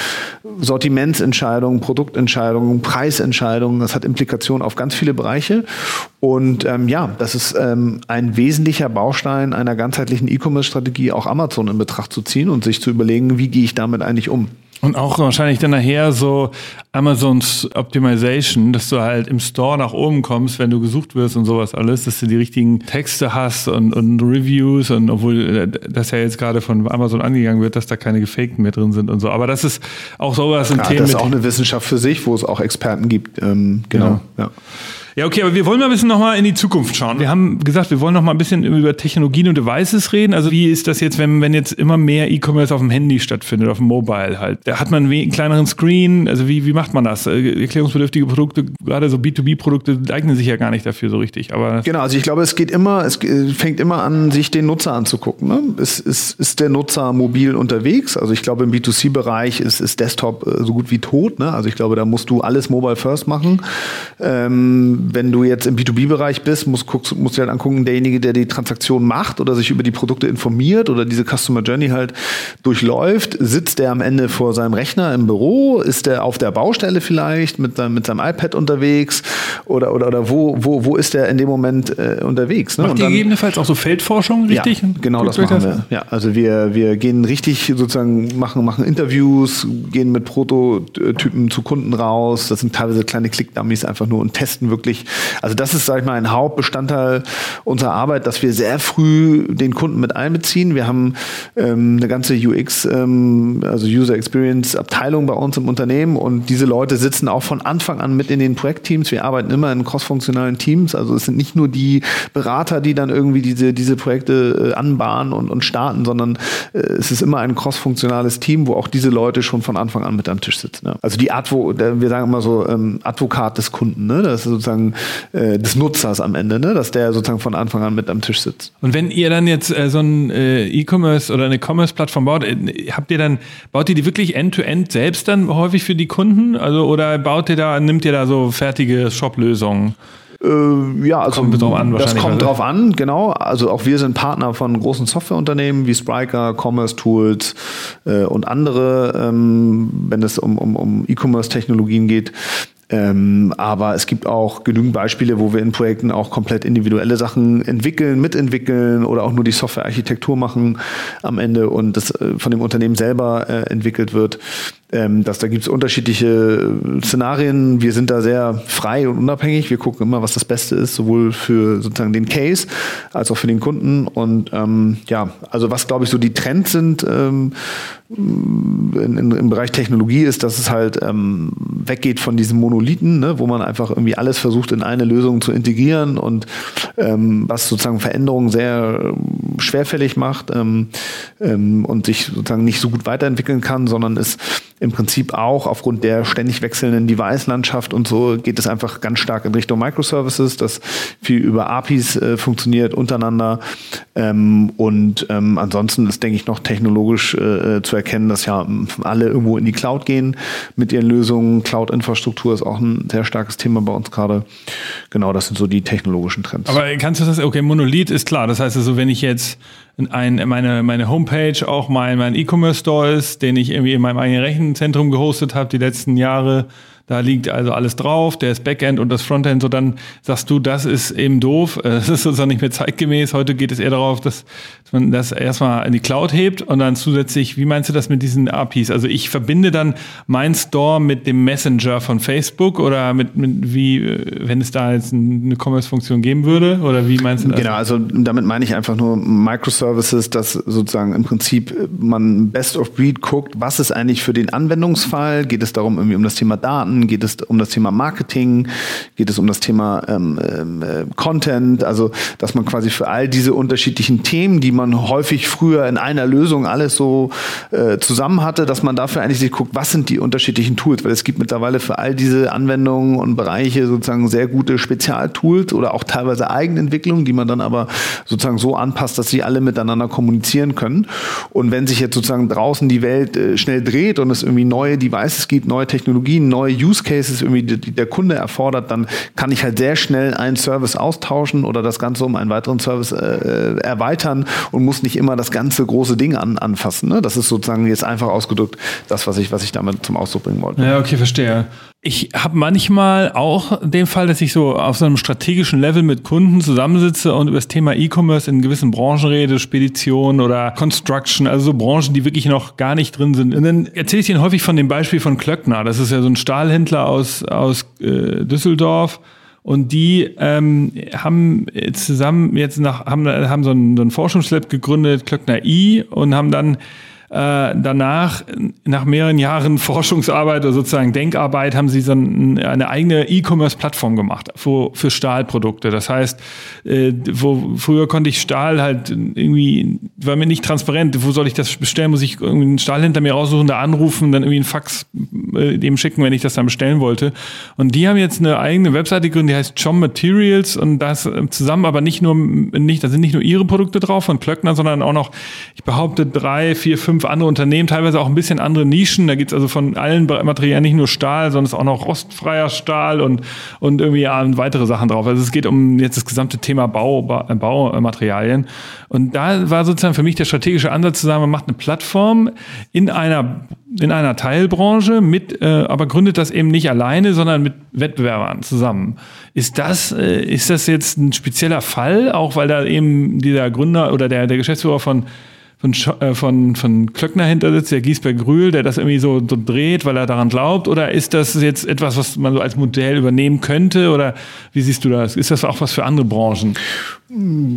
Sortimentsentscheidungen, Produktentscheidungen, Preisentscheidungen. Das hat Implikationen auf ganz viele Bereiche. Und ähm, ja, das ist ähm, ein wesentlicher Baustein einer ganzheitlichen E-Commerce-Strategie, auch Amazon in Betracht zu ziehen und sich zu überlegen, wie gehe ich damit eigentlich um. Und auch wahrscheinlich dann nachher so Amazons Optimization, dass du halt im Store nach oben kommst, wenn du gesucht wirst und sowas alles, dass du die richtigen Texte hast und, und Reviews und obwohl äh, das ja jetzt gerade von Amazon angegangen wird, dass da keine gefakten mehr drin sind und so. Aber das ist auch sowas ein ja, Thema. Das ist auch eine Wissenschaft für sich, wo es auch Experten gibt. Ähm, genau. Ja. ja. Ja, okay, aber wir wollen mal ein bisschen nochmal in die Zukunft schauen. Wir haben gesagt, wir wollen noch mal ein bisschen über Technologien und Devices reden. Also wie ist das jetzt, wenn, wenn jetzt immer mehr E-Commerce auf dem Handy stattfindet, auf dem Mobile halt? Da hat man einen kleineren Screen. Also wie, wie macht man das? Äh, erklärungsbedürftige Produkte, gerade so B2B-Produkte, eignen sich ja gar nicht dafür so richtig. Aber genau, also ich glaube, es geht immer, es fängt immer an, sich den Nutzer anzugucken. Ne? Ist, ist, ist der Nutzer mobil unterwegs? Also ich glaube, im B2C-Bereich ist, ist Desktop äh, so gut wie tot. Ne? Also ich glaube, da musst du alles mobile first machen. Ähm, wenn du jetzt im B2B-Bereich bist, musst, guckst, musst du halt angucken, derjenige, der die Transaktion macht oder sich über die Produkte informiert oder diese Customer Journey halt durchläuft, sitzt der am Ende vor seinem Rechner im Büro? Ist der auf der Baustelle vielleicht mit, seinem, mit seinem iPad unterwegs? Oder, oder, oder wo, wo, wo ist der in dem Moment äh, unterwegs? Ne? Macht ihr gegebenenfalls auch so Feldforschung, richtig? Ja, genau das machen wir. Ja, also wir, wir gehen richtig sozusagen, machen, machen Interviews, gehen mit Prototypen zu Kunden raus. Das sind teilweise kleine Click-Dummies einfach nur und testen wirklich wirklich, also das ist, sag ich mal, ein Hauptbestandteil unserer Arbeit, dass wir sehr früh den Kunden mit einbeziehen. Wir haben ähm, eine ganze UX, ähm, also User Experience Abteilung bei uns im Unternehmen und diese Leute sitzen auch von Anfang an mit in den Projektteams. Wir arbeiten immer in crossfunktionalen Teams, also es sind nicht nur die Berater, die dann irgendwie diese, diese Projekte äh, anbahnen und, und starten, sondern äh, es ist immer ein crossfunktionales Team, wo auch diese Leute schon von Anfang an mit am Tisch sitzen. Ja. Also die Advo, wir sagen immer so ähm, Advokat des Kunden, ne? das ist sozusagen äh, des Nutzers am Ende, ne? dass der sozusagen von Anfang an mit am Tisch sitzt. Und wenn ihr dann jetzt äh, so ein äh, E-Commerce oder eine Commerce-Plattform baut, äh, habt ihr dann, baut ihr die wirklich end-to-end -end selbst dann häufig für die Kunden? Also oder baut ihr da, nimmt ihr da so fertige Shop-Lösungen? Äh, ja, also kommt drauf an, das kommt drauf an, genau. Also auch wir sind Partner von großen Softwareunternehmen wie Spriker, Commerce Tools äh, und andere, ähm, wenn es um, um, um E-Commerce-Technologien geht. Ähm, aber es gibt auch genügend Beispiele, wo wir in Projekten auch komplett individuelle Sachen entwickeln, mitentwickeln oder auch nur die Softwarearchitektur machen am Ende und das äh, von dem Unternehmen selber äh, entwickelt wird ähm, dass da gibt es unterschiedliche äh, Szenarien. Wir sind da sehr frei und unabhängig. Wir gucken immer, was das Beste ist, sowohl für sozusagen den Case als auch für den Kunden. Und ähm, ja, also was glaube ich so die Trends sind ähm, in, in, im Bereich Technologie ist, dass es halt ähm, weggeht von diesen Monolithen, ne, wo man einfach irgendwie alles versucht in eine Lösung zu integrieren und ähm, was sozusagen Veränderungen sehr ähm, schwerfällig macht ähm, ähm, und sich sozusagen nicht so gut weiterentwickeln kann, sondern ist im Prinzip auch aufgrund der ständig wechselnden Device-Landschaft und so geht es einfach ganz stark in Richtung Microservices, das viel über APIs äh, funktioniert untereinander. Ähm, und ähm, ansonsten ist, denke ich, noch technologisch äh, zu erkennen, dass ja alle irgendwo in die Cloud gehen mit ihren Lösungen. Cloud-Infrastruktur ist auch ein sehr starkes Thema bei uns gerade. Genau, das sind so die technologischen Trends. Aber kannst du das, okay, Monolith ist klar. Das heißt also, wenn ich jetzt ein, meine, meine Homepage auch mein, mein E-Commerce-Store ist, den ich irgendwie in meinem eigenen Rechenzentrum gehostet habe die letzten Jahre da liegt also alles drauf, der ist Backend und das Frontend, so dann sagst du, das ist eben doof, das ist sozusagen nicht mehr zeitgemäß. Heute geht es eher darauf, dass, man das erstmal in die Cloud hebt und dann zusätzlich, wie meinst du das mit diesen APIs? Also ich verbinde dann mein Store mit dem Messenger von Facebook oder mit, mit wie, äh, wenn es da jetzt eine Commerce-Funktion geben würde? Oder wie meinst du das? Genau, also damit meine ich einfach nur Microservices, dass sozusagen im Prinzip man Best of Breed guckt, was ist eigentlich für den Anwendungsfall? Geht es darum, irgendwie um das Thema Daten? Daten? Geht es um das Thema Marketing? Geht es um das Thema ähm, ähm, äh, Content? Also, dass man quasi für all diese unterschiedlichen Themen, die man häufig früher in einer Lösung alles so äh, zusammen hatte, dass man dafür eigentlich sich guckt, was sind die unterschiedlichen Tools? Weil es gibt mittlerweile für all diese Anwendungen und Bereiche sozusagen sehr gute Spezialtools oder auch teilweise Eigenentwicklungen, die man dann aber sozusagen so anpasst, dass sie alle miteinander kommunizieren können. Und wenn sich jetzt sozusagen draußen die Welt äh, schnell dreht und es irgendwie neue Devices gibt, neue Technologien, neue Use Cases irgendwie die, der Kunde erfordert, dann kann ich halt sehr schnell einen Service austauschen oder das Ganze um einen weiteren Service äh, erweitern und muss nicht immer das ganze große Ding an, anfassen. Ne? Das ist sozusagen jetzt einfach ausgedrückt das, was ich, was ich damit zum Ausdruck bringen wollte. Ja, okay, verstehe. Ich habe manchmal auch den Fall, dass ich so auf so einem strategischen Level mit Kunden zusammensitze und über das Thema E-Commerce in gewissen Branchen rede, Spedition oder Construction, also so Branchen, die wirklich noch gar nicht drin sind. Und dann erzähle ich Ihnen häufig von dem Beispiel von Klöckner. Das ist ja so ein Stahlhändler aus, aus äh, Düsseldorf. Und die ähm, haben zusammen jetzt nach, haben, haben so ein, so Forschungslab gegründet, Klöckner I, und haben dann danach, nach mehreren Jahren Forschungsarbeit oder sozusagen Denkarbeit, haben sie so eine eigene E-Commerce-Plattform gemacht für, für Stahlprodukte. Das heißt, äh, wo früher konnte ich Stahl halt irgendwie, war mir nicht transparent, wo soll ich das bestellen? Muss ich irgendwie einen Stahlhändler mir raussuchen, da anrufen, dann irgendwie einen Fax äh, dem schicken, wenn ich das dann bestellen wollte. Und die haben jetzt eine eigene Webseite gegründet, die heißt Chom Materials und das äh, zusammen aber nicht nur, nicht, da sind nicht nur ihre Produkte drauf von Klöckner, sondern auch noch, ich behaupte, drei, vier, fünf andere Unternehmen, teilweise auch ein bisschen andere Nischen. Da gibt es also von allen Materialien nicht nur Stahl, sondern es ist auch noch rostfreier Stahl und, und irgendwie ja, weitere Sachen drauf. Also es geht um jetzt das gesamte Thema Bau, Baumaterialien. Und da war sozusagen für mich der strategische Ansatz zu sagen, man macht eine Plattform in einer in einer Teilbranche mit, äh, aber gründet das eben nicht alleine, sondern mit Wettbewerbern zusammen. Ist das, äh, ist das jetzt ein spezieller Fall, auch weil da eben dieser Gründer oder der, der Geschäftsführer von von, äh, von, von Klöckner hinter sitzt, der Giesberg Rühl, der das irgendwie so, so dreht, weil er daran glaubt? Oder ist das jetzt etwas, was man so als Modell übernehmen könnte? Oder wie siehst du das? Ist das auch was für andere Branchen?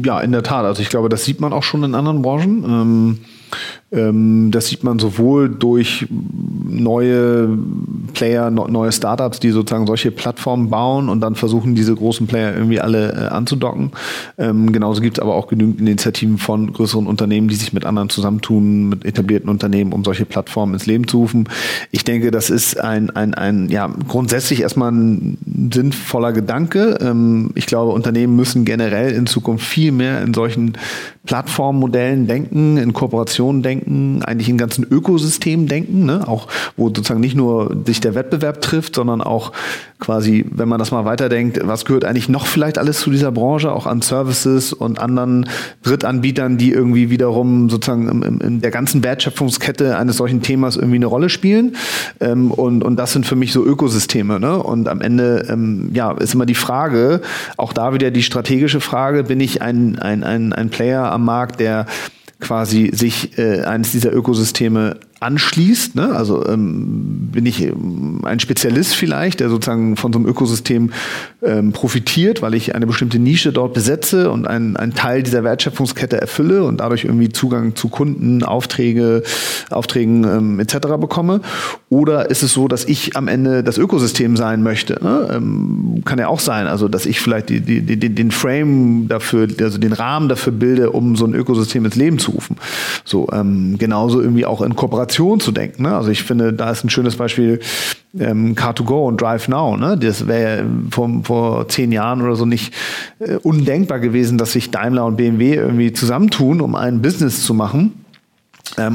Ja, in der Tat. Also ich glaube, das sieht man auch schon in anderen Branchen. Ähm, das sieht man sowohl durch neue Player, neue Startups, die sozusagen solche Plattformen bauen und dann versuchen, diese großen Player irgendwie alle äh, anzudocken. Ähm, genauso gibt es aber auch genügend Initiativen von größeren Unternehmen, die sich mit anderen zusammentun, mit etablierten Unternehmen, um solche Plattformen ins Leben zu rufen. Ich denke, das ist ein, ein, ein ja, grundsätzlich erstmal ein sinnvoller Gedanke. Ähm, ich glaube, Unternehmen müssen generell in Zukunft viel mehr in solchen Plattformmodellen denken, in Kooperationen denken, eigentlich in ganzen Ökosystemen denken, ne? auch wo sozusagen nicht nur sich der Wettbewerb trifft, sondern auch quasi, wenn man das mal weiterdenkt, was gehört eigentlich noch vielleicht alles zu dieser Branche, auch an Services und anderen Drittanbietern, die irgendwie wiederum sozusagen in, in der ganzen Wertschöpfungskette eines solchen Themas irgendwie eine Rolle spielen. Ähm, und, und das sind für mich so Ökosysteme. Ne? Und am Ende ähm, ja, ist immer die Frage, auch da wieder die strategische Frage, bin ich ein, ein, ein, ein Player am Markt, der quasi sich äh, eines dieser Ökosysteme anschließt. Ne? Also ähm, bin ich ähm, ein Spezialist vielleicht, der sozusagen von so einem Ökosystem ähm, profitiert, weil ich eine bestimmte Nische dort besetze und einen, Teil dieser Wertschöpfungskette erfülle und dadurch irgendwie Zugang zu Kunden, Aufträge, Aufträgen ähm, etc. bekomme. Oder ist es so, dass ich am Ende das Ökosystem sein möchte? Ne? Ähm, kann ja auch sein, also dass ich vielleicht die, die, die, den Frame dafür, also den Rahmen dafür bilde, um so ein Ökosystem ins Leben zu rufen. So ähm, genauso irgendwie auch in Kooperation Innovation zu denken. Ne? Also ich finde, da ist ein schönes Beispiel ähm, Car2Go und Drive Now. Ne? Das wäre vor, vor zehn Jahren oder so nicht äh, undenkbar gewesen, dass sich Daimler und BMW irgendwie zusammentun, um ein Business zu machen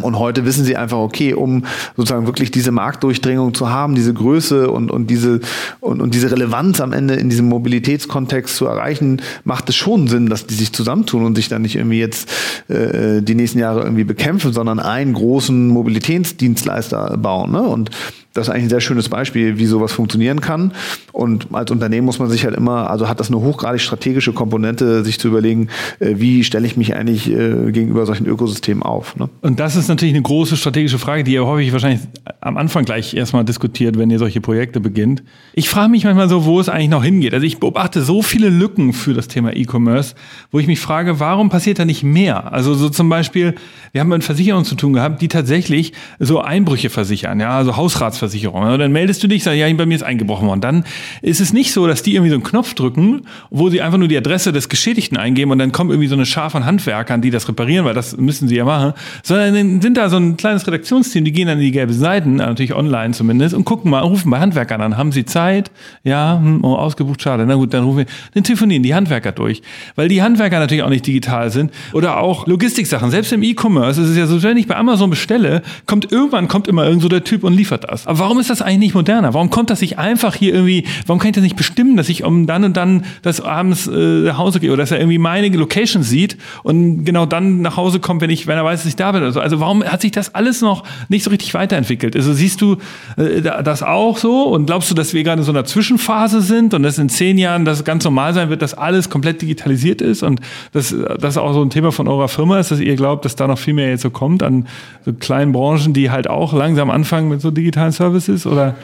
und heute wissen sie einfach, okay, um sozusagen wirklich diese Marktdurchdringung zu haben, diese Größe und, und, diese, und, und diese Relevanz am Ende in diesem Mobilitätskontext zu erreichen, macht es schon Sinn, dass die sich zusammentun und sich dann nicht irgendwie jetzt äh, die nächsten Jahre irgendwie bekämpfen, sondern einen großen Mobilitätsdienstleister bauen. Ne? Und das ist eigentlich ein sehr schönes Beispiel, wie sowas funktionieren kann. Und als Unternehmen muss man sich halt immer, also hat das eine hochgradig strategische Komponente, sich zu überlegen, äh, wie stelle ich mich eigentlich äh, gegenüber solchen Ökosystemen auf. Ne? Und das ist natürlich eine große strategische Frage, die ihr häufig wahrscheinlich am Anfang gleich erstmal diskutiert, wenn ihr solche Projekte beginnt. Ich frage mich manchmal so, wo es eigentlich noch hingeht. Also ich beobachte so viele Lücken für das Thema E-Commerce, wo ich mich frage, warum passiert da nicht mehr? Also so zum Beispiel, wir haben mit Versicherungen zu tun gehabt, die tatsächlich so Einbrüche versichern, ja, also Hausrats Versicherung. Und dann meldest du dich, sagst, ja, bei mir ist eingebrochen worden. Dann ist es nicht so, dass die irgendwie so einen Knopf drücken, wo sie einfach nur die Adresse des Geschädigten eingeben und dann kommt irgendwie so eine Schar von Handwerkern, die das reparieren, weil das müssen sie ja machen, sondern sind da so ein kleines Redaktionsteam, die gehen dann in die gelben Seiten, natürlich online zumindest, und gucken mal, rufen bei Handwerkern an, haben sie Zeit? Ja, hm, oh, ausgebucht, schade. Na gut, dann rufen wir, dann telefonieren die Handwerker durch. Weil die Handwerker natürlich auch nicht digital sind. Oder auch Logistiksachen. Selbst im E-Commerce ist es ja so, wenn ich bei Amazon bestelle, kommt irgendwann kommt immer irgend so der Typ und liefert das. Aber warum ist das eigentlich nicht moderner? Warum kommt das nicht einfach hier irgendwie, warum kann ich das nicht bestimmen, dass ich um dann und dann das abends äh, nach Hause gehe oder dass er irgendwie meine Location sieht und genau dann nach Hause kommt, wenn ich, wenn er weiß, dass ich da bin. Also, also warum hat sich das alles noch nicht so richtig weiterentwickelt? Also siehst du äh, das auch so und glaubst du, dass wir gerade in so einer Zwischenphase sind und dass in zehn Jahren das ganz normal sein wird, dass alles komplett digitalisiert ist und dass das auch so ein Thema von eurer Firma ist, dass ihr glaubt, dass da noch viel mehr jetzt so kommt an so kleinen Branchen, die halt auch langsam anfangen mit so digitalen? Ist? Oder?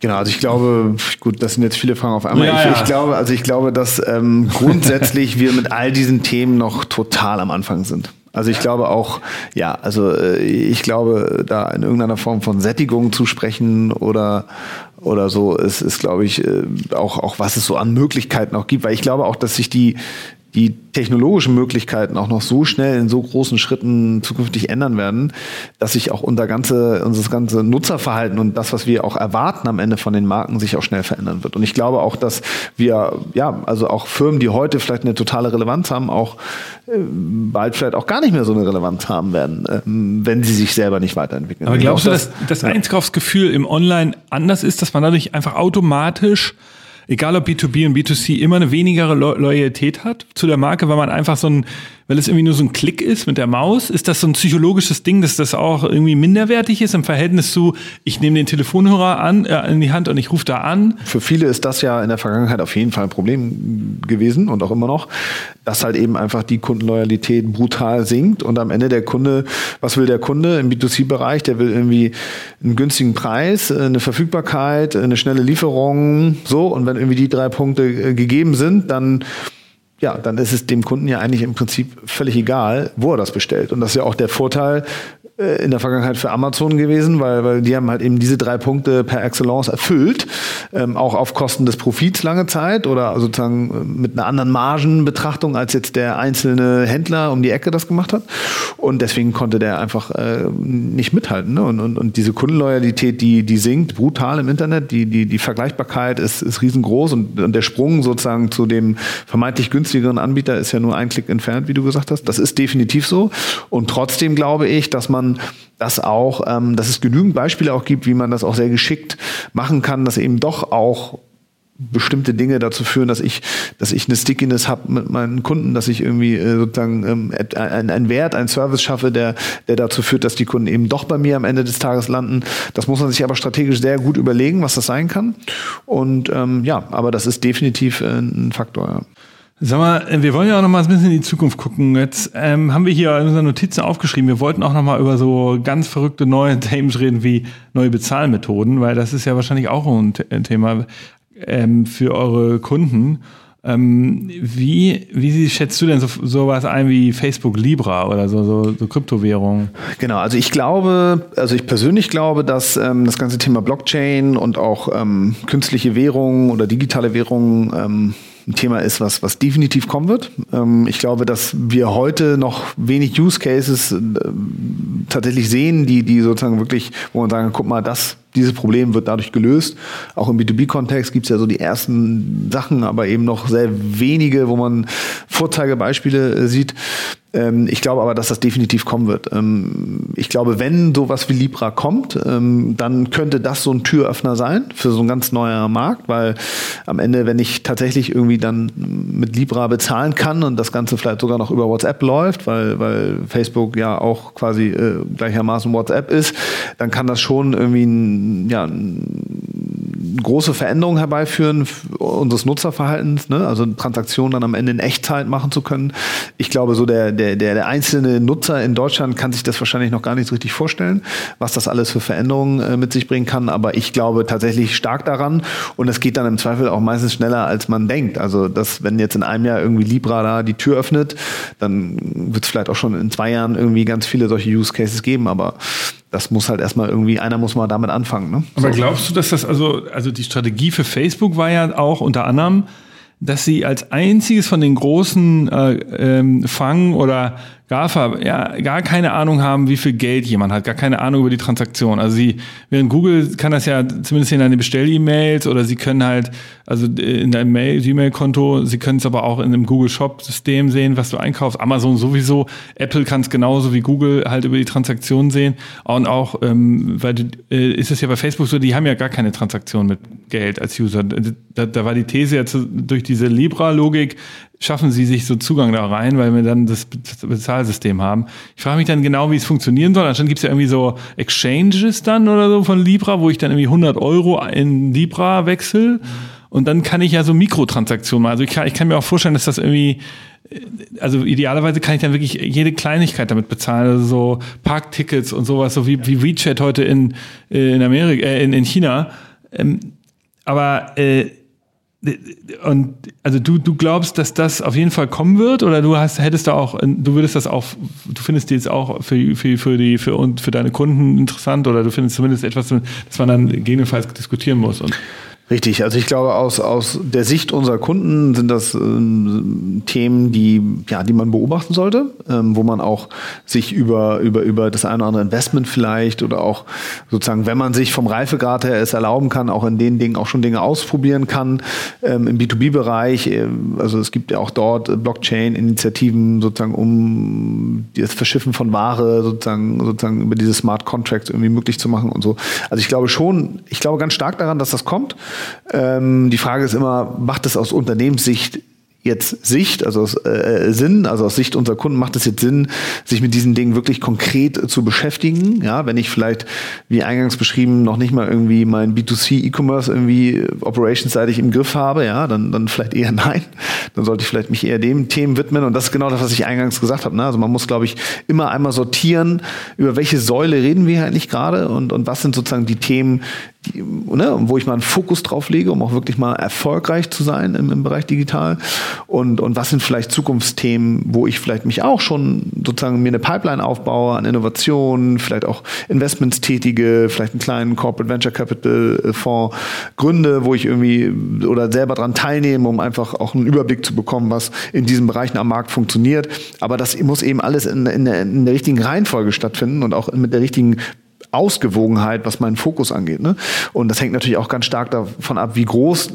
Genau, also ich glaube, gut, das sind jetzt viele Fragen auf einmal. Ja, ich, ja. ich, glaube, also ich glaube, dass ähm, grundsätzlich wir mit all diesen Themen noch total am Anfang sind. Also ich glaube auch, ja, also äh, ich glaube, da in irgendeiner Form von Sättigung zu sprechen oder oder so ist, ist glaube ich, äh, auch, auch was es so an Möglichkeiten auch gibt, weil ich glaube auch, dass sich die, die technologischen Möglichkeiten auch noch so schnell in so großen Schritten zukünftig ändern werden, dass sich auch unser ganze, unser ganze Nutzerverhalten und das, was wir auch erwarten am Ende von den Marken, sich auch schnell verändern wird. Und ich glaube auch, dass wir, ja, also auch Firmen, die heute vielleicht eine totale Relevanz haben, auch äh, bald vielleicht auch gar nicht mehr so eine Relevanz haben werden, äh, wenn sie sich selber nicht weiterentwickeln. Aber glaubst du, dass das ja. Einkaufsgefühl im Online anders ist, dass man dadurch einfach automatisch egal ob B2B und B2C, immer eine weniger Lo Loyalität hat zu der Marke, weil man einfach so ein, weil es irgendwie nur so ein Klick ist mit der Maus? Ist das so ein psychologisches Ding, dass das auch irgendwie minderwertig ist im Verhältnis zu, ich nehme den Telefonhörer an, äh, in die Hand und ich rufe da an? Für viele ist das ja in der Vergangenheit auf jeden Fall ein Problem gewesen und auch immer noch, dass halt eben einfach die Kundenloyalität brutal sinkt und am Ende der Kunde, was will der Kunde im B2C-Bereich? Der will irgendwie einen günstigen Preis, eine Verfügbarkeit, eine schnelle Lieferung, so und wenn irgendwie die drei Punkte äh, gegeben sind, dann ja, dann ist es dem Kunden ja eigentlich im Prinzip völlig egal, wo er das bestellt. Und das ist ja auch der Vorteil äh, in der Vergangenheit für Amazon gewesen, weil, weil die haben halt eben diese drei Punkte per Excellence erfüllt, ähm, auch auf Kosten des Profits lange Zeit oder sozusagen äh, mit einer anderen Margenbetrachtung, als jetzt der einzelne Händler um die Ecke das gemacht hat. Und deswegen konnte der einfach äh, nicht mithalten. Ne? Und, und, und diese Kundenloyalität, die, die sinkt brutal im Internet, die, die, die Vergleichbarkeit ist, ist riesengroß und, und der Sprung sozusagen zu dem vermeintlich günstigeren Anbieter ist ja nur ein Klick entfernt, wie du gesagt hast. Das ist definitiv so. Und trotzdem glaube ich, dass man das auch, ähm, dass es genügend Beispiele auch gibt, wie man das auch sehr geschickt machen kann, dass eben doch auch bestimmte Dinge dazu führen, dass ich, dass ich eine Stickiness habe mit meinen Kunden, dass ich irgendwie äh, sozusagen ähm, ein, ein Wert, ein Service schaffe, der, der dazu führt, dass die Kunden eben doch bei mir am Ende des Tages landen. Das muss man sich aber strategisch sehr gut überlegen, was das sein kann. Und ähm, ja, aber das ist definitiv äh, ein Faktor. Ja. Sag mal, wir wollen ja auch noch mal ein bisschen in die Zukunft gucken. Jetzt ähm, haben wir hier in unseren Notizen aufgeschrieben, wir wollten auch noch mal über so ganz verrückte neue Themen reden wie neue Bezahlmethoden, weil das ist ja wahrscheinlich auch ein, Thema ähm, für eure Kunden. Ähm, wie, wie schätzt du denn so, sowas ein wie Facebook Libra oder so, so, so Kryptowährungen? Genau, also ich glaube, also ich persönlich glaube, dass ähm, das ganze Thema Blockchain und auch ähm, künstliche Währungen oder digitale Währungen ähm, ein Thema ist, was, was definitiv kommen wird. Ähm, ich glaube, dass wir heute noch wenig Use Cases äh, tatsächlich sehen, die, die sozusagen wirklich, wo man sagen, guck mal, das, dieses Problem wird dadurch gelöst. Auch im B2B-Kontext gibt es ja so die ersten Sachen, aber eben noch sehr wenige, wo man Vorzeigebeispiele äh, sieht. Ähm, ich glaube aber, dass das definitiv kommen wird. Ähm, ich glaube, wenn sowas wie Libra kommt, ähm, dann könnte das so ein Türöffner sein für so ein ganz neuer Markt, weil am Ende, wenn ich tatsächlich irgendwie dann mit Libra bezahlen kann und das Ganze vielleicht sogar noch über WhatsApp läuft, weil, weil Facebook ja auch quasi äh, gleichermaßen WhatsApp ist, dann kann das schon irgendwie ein, ja, große Veränderungen herbeiführen unseres Nutzerverhaltens, ne? also Transaktionen dann am Ende in Echtzeit machen zu können. Ich glaube, so der, der, der, der einzelne Nutzer in Deutschland kann sich das wahrscheinlich noch gar nicht so richtig vorstellen, was das alles für Veränderungen äh, mit sich bringen kann. Aber ich glaube tatsächlich stark daran und es geht dann im Zweifel auch meistens schneller, als man denkt. Also, dass wenn jetzt in einem Jahr irgendwie Libra da die Tür öffnet, dann wird es vielleicht auch schon in zwei Jahren irgendwie ganz viele solche Use Cases geben. Aber das muss halt erstmal irgendwie, einer muss mal damit anfangen. Ne? Aber so. glaubst du, dass das also, also die Strategie für Facebook war ja auch unter anderem, dass sie als einziges von den großen äh, ähm, Fang- oder GAFA ja gar keine Ahnung haben, wie viel Geld jemand hat, gar keine Ahnung über die Transaktion. Also sie, während Google kann das ja zumindest in deine Bestell-E-Mails oder sie können halt, also in deinem E-Mail-Konto, sie können es aber auch in einem Google Shop-System sehen, was du einkaufst. Amazon sowieso, Apple kann es genauso wie Google halt über die Transaktion sehen. Und auch, ähm, weil äh, ist es ja bei Facebook so, die haben ja gar keine Transaktion mit Geld als User. Da, da war die These jetzt durch diese Libra-Logik, schaffen sie sich so Zugang da rein, weil wir dann das Bezahlsystem haben. Ich frage mich dann genau, wie es funktionieren soll. Anscheinend gibt es ja irgendwie so Exchanges dann oder so von Libra, wo ich dann irgendwie 100 Euro in Libra wechsle. Und dann kann ich ja so Mikrotransaktionen machen. Also ich kann, ich kann mir auch vorstellen, dass das irgendwie, also idealerweise kann ich dann wirklich jede Kleinigkeit damit bezahlen. Also so Parktickets und sowas, so wie, wie WeChat heute in, in Amerika, äh, in, in China. Ähm, aber äh, und also du, du glaubst, dass das auf jeden Fall kommen wird? Oder du hast, hättest da auch, du würdest das auch, du findest die jetzt auch für, für, für die, für, und für deine Kunden interessant? Oder du findest zumindest etwas, das man dann gegebenenfalls diskutieren muss? Und Richtig, also ich glaube, aus, aus der Sicht unserer Kunden sind das ähm, Themen, die, ja, die man beobachten sollte, ähm, wo man auch sich über, über, über das eine oder andere Investment vielleicht oder auch sozusagen, wenn man sich vom Reifegrad her es erlauben kann, auch in den Dingen auch schon Dinge ausprobieren kann. Ähm, Im B2B-Bereich, äh, also es gibt ja auch dort Blockchain-Initiativen sozusagen, um das Verschiffen von Ware sozusagen, sozusagen über diese Smart Contracts irgendwie möglich zu machen und so. Also ich glaube schon, ich glaube ganz stark daran, dass das kommt. Ähm, die Frage ist immer, macht es aus Unternehmenssicht jetzt Sicht, also aus äh, Sinn, also aus Sicht unserer Kunden macht es jetzt Sinn, sich mit diesen Dingen wirklich konkret zu beschäftigen. Ja, wenn ich vielleicht, wie eingangs beschrieben, noch nicht mal irgendwie mein B2C E-Commerce irgendwie operationsseitig im Griff habe, ja, dann, dann vielleicht eher nein. Dann sollte ich vielleicht mich eher dem Themen widmen. Und das ist genau das, was ich eingangs gesagt habe. Ne? Also man muss, glaube ich, immer einmal sortieren, über welche Säule reden wir eigentlich gerade und, und was sind sozusagen die Themen, die, ne, wo ich mal einen Fokus drauf lege, um auch wirklich mal erfolgreich zu sein im, im Bereich digital und, und was sind vielleicht Zukunftsthemen, wo ich vielleicht mich auch schon sozusagen mir eine Pipeline aufbaue an Innovationen, vielleicht auch Investments tätige, vielleicht einen kleinen Corporate Venture Capital äh, Fonds gründe, wo ich irgendwie oder selber dran teilnehme, um einfach auch einen Überblick zu bekommen, was in diesen Bereichen am Markt funktioniert. Aber das muss eben alles in, in, der, in der richtigen Reihenfolge stattfinden und auch mit der richtigen Ausgewogenheit, was meinen Fokus angeht. Ne? Und das hängt natürlich auch ganz stark davon ab, wie groß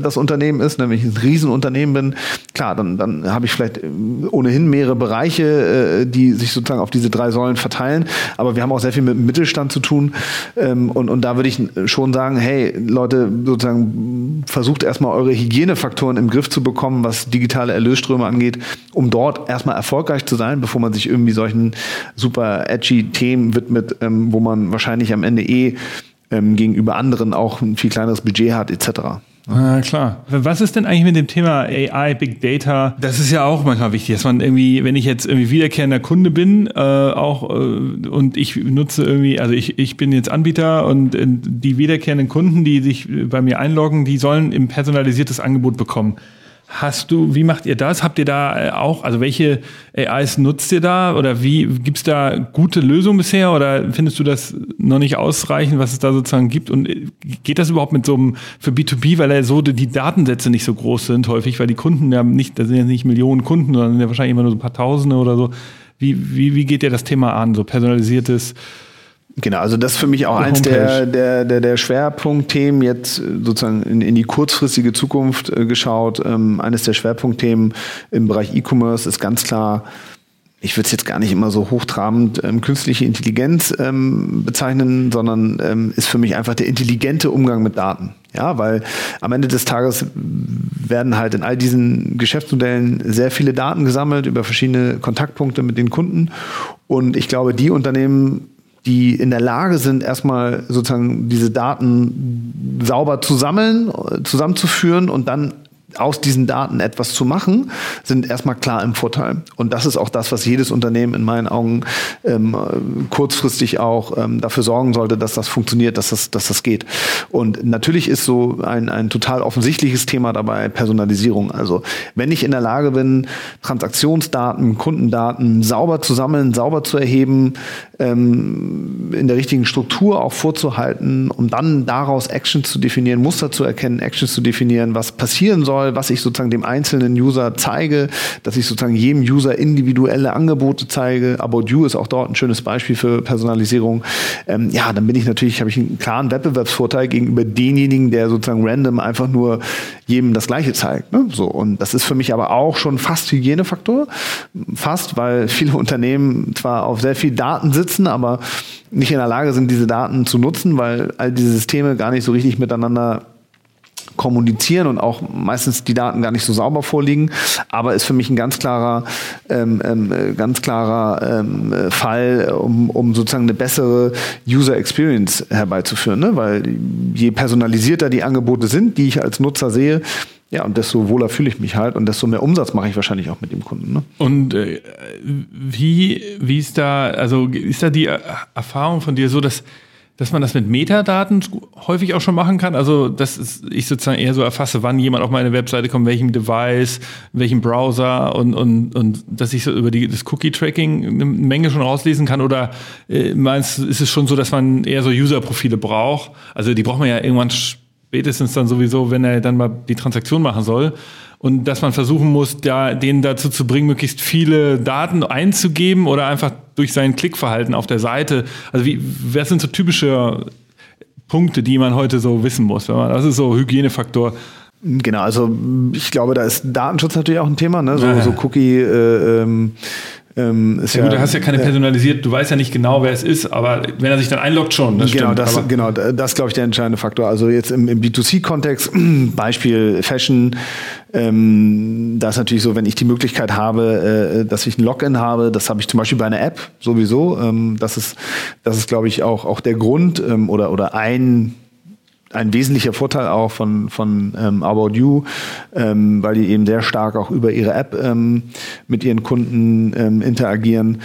das Unternehmen ist. Ne? Wenn ich ein Riesenunternehmen bin, klar, dann, dann habe ich vielleicht äh, ohnehin mehrere Bereiche, äh, die sich sozusagen auf diese drei Säulen verteilen. Aber wir haben auch sehr viel mit dem Mittelstand zu tun. Ähm, und, und da würde ich schon sagen, hey, Leute, sozusagen versucht erstmal eure Hygienefaktoren im Griff zu bekommen, was digitale Erlösströme angeht, um dort erstmal erfolgreich zu sein, bevor man sich irgendwie solchen super edgy Themen widmet, ähm, wo man man wahrscheinlich am Ende eh ähm, gegenüber anderen auch ein viel kleineres Budget hat, etc. Ja, klar. Was ist denn eigentlich mit dem Thema AI, Big Data? Das ist ja auch manchmal wichtig, dass man irgendwie, wenn ich jetzt irgendwie wiederkehrender Kunde bin, äh, auch äh, und ich nutze irgendwie, also ich, ich bin jetzt Anbieter und äh, die wiederkehrenden Kunden, die sich bei mir einloggen, die sollen ein personalisiertes Angebot bekommen. Hast du, wie macht ihr das? Habt ihr da äh, auch, also welche AIs nutzt ihr da oder wie gibt's da gute Lösungen bisher oder findest du das noch nicht ausreichend, was es da sozusagen gibt? Und äh, geht das überhaupt mit so einem für B2B, weil ja so die Datensätze nicht so groß sind häufig, weil die Kunden ja nicht, da sind ja nicht Millionen Kunden, sondern ja wahrscheinlich immer nur so ein paar Tausende oder so. Wie, wie, wie geht ihr das Thema an, so personalisiertes Genau, also das ist für mich auch eins der, der, der, der Schwerpunktthemen jetzt äh, sozusagen in, in die kurzfristige Zukunft äh, geschaut. Ähm, eines der Schwerpunktthemen im Bereich E-Commerce ist ganz klar, ich würde es jetzt gar nicht immer so hochtrabend ähm, künstliche Intelligenz ähm, bezeichnen, sondern ähm, ist für mich einfach der intelligente Umgang mit Daten. Ja, weil am Ende des Tages werden halt in all diesen Geschäftsmodellen sehr viele Daten gesammelt über verschiedene Kontaktpunkte mit den Kunden. Und ich glaube, die Unternehmen die in der Lage sind, erstmal sozusagen diese Daten sauber zu sammeln, zusammenzuführen und dann aus diesen Daten etwas zu machen, sind erstmal klar im Vorteil. Und das ist auch das, was jedes Unternehmen in meinen Augen ähm, kurzfristig auch ähm, dafür sorgen sollte, dass das funktioniert, dass das, dass das geht. Und natürlich ist so ein, ein total offensichtliches Thema dabei Personalisierung. Also wenn ich in der Lage bin, Transaktionsdaten, Kundendaten sauber zu sammeln, sauber zu erheben, ähm, in der richtigen Struktur auch vorzuhalten, um dann daraus Actions zu definieren, Muster zu erkennen, Actions zu definieren, was passieren soll, soll, was ich sozusagen dem einzelnen User zeige, dass ich sozusagen jedem User individuelle Angebote zeige. About You ist auch dort ein schönes Beispiel für Personalisierung. Ähm, ja, dann bin ich natürlich, habe ich einen klaren Wettbewerbsvorteil gegenüber denjenigen, der sozusagen random einfach nur jedem das Gleiche zeigt. Ne? So und das ist für mich aber auch schon fast Hygienefaktor, fast, weil viele Unternehmen zwar auf sehr viel Daten sitzen, aber nicht in der Lage sind, diese Daten zu nutzen, weil all diese Systeme gar nicht so richtig miteinander kommunizieren und auch meistens die Daten gar nicht so sauber vorliegen. Aber ist für mich ein ganz klarer, ähm, ähm, ganz klarer ähm, Fall, um, um sozusagen eine bessere User Experience herbeizuführen. Ne? Weil je personalisierter die Angebote sind, die ich als Nutzer sehe, ja, und desto wohler fühle ich mich halt und desto mehr Umsatz mache ich wahrscheinlich auch mit dem Kunden. Ne? Und äh, wie, wie ist da, also ist da die Erfahrung von dir so, dass dass man das mit Metadaten häufig auch schon machen kann. Also, dass ich sozusagen eher so erfasse, wann jemand auf meine Webseite kommt, welchem Device, welchem Browser und, und, und dass ich so über die, das Cookie-Tracking eine Menge schon rauslesen kann. Oder äh, meinst ist es schon so, dass man eher so User-Profile braucht? Also, die braucht man ja irgendwann spätestens dann sowieso, wenn er dann mal die Transaktion machen soll und dass man versuchen muss, da, den dazu zu bringen, möglichst viele Daten einzugeben oder einfach durch sein Klickverhalten auf der Seite. Also wie, was sind so typische Punkte, die man heute so wissen muss? Das ist so Hygienefaktor. Genau, also ich glaube, da ist Datenschutz natürlich auch ein Thema, ne? so, so Cookie, äh, ähm, Ähm, ja, ja gut, du hast ja keine personalisiert, du weißt ja nicht genau, wer es ist, aber wenn er sich dann einloggt schon. Das genau, stimmt, das, genau, das ist, glaube ich, der entscheidende Faktor. Also jetzt im, im B2C-Kontext, Beispiel Fashion, ähm, da ist natürlich so, wenn ich die Möglichkeit habe, äh, dass ich ein Login habe, das habe ich zum Beispiel bei einer App sowieso. Ähm, das ist, das ist, glaube ich, auch, auch der Grund ähm, oder, oder ein ein wesentlicher Vorteil auch von, von ähm, About You, ähm, weil die eben sehr stark auch über ihre App ähm, mit ihren Kunden ähm, interagieren.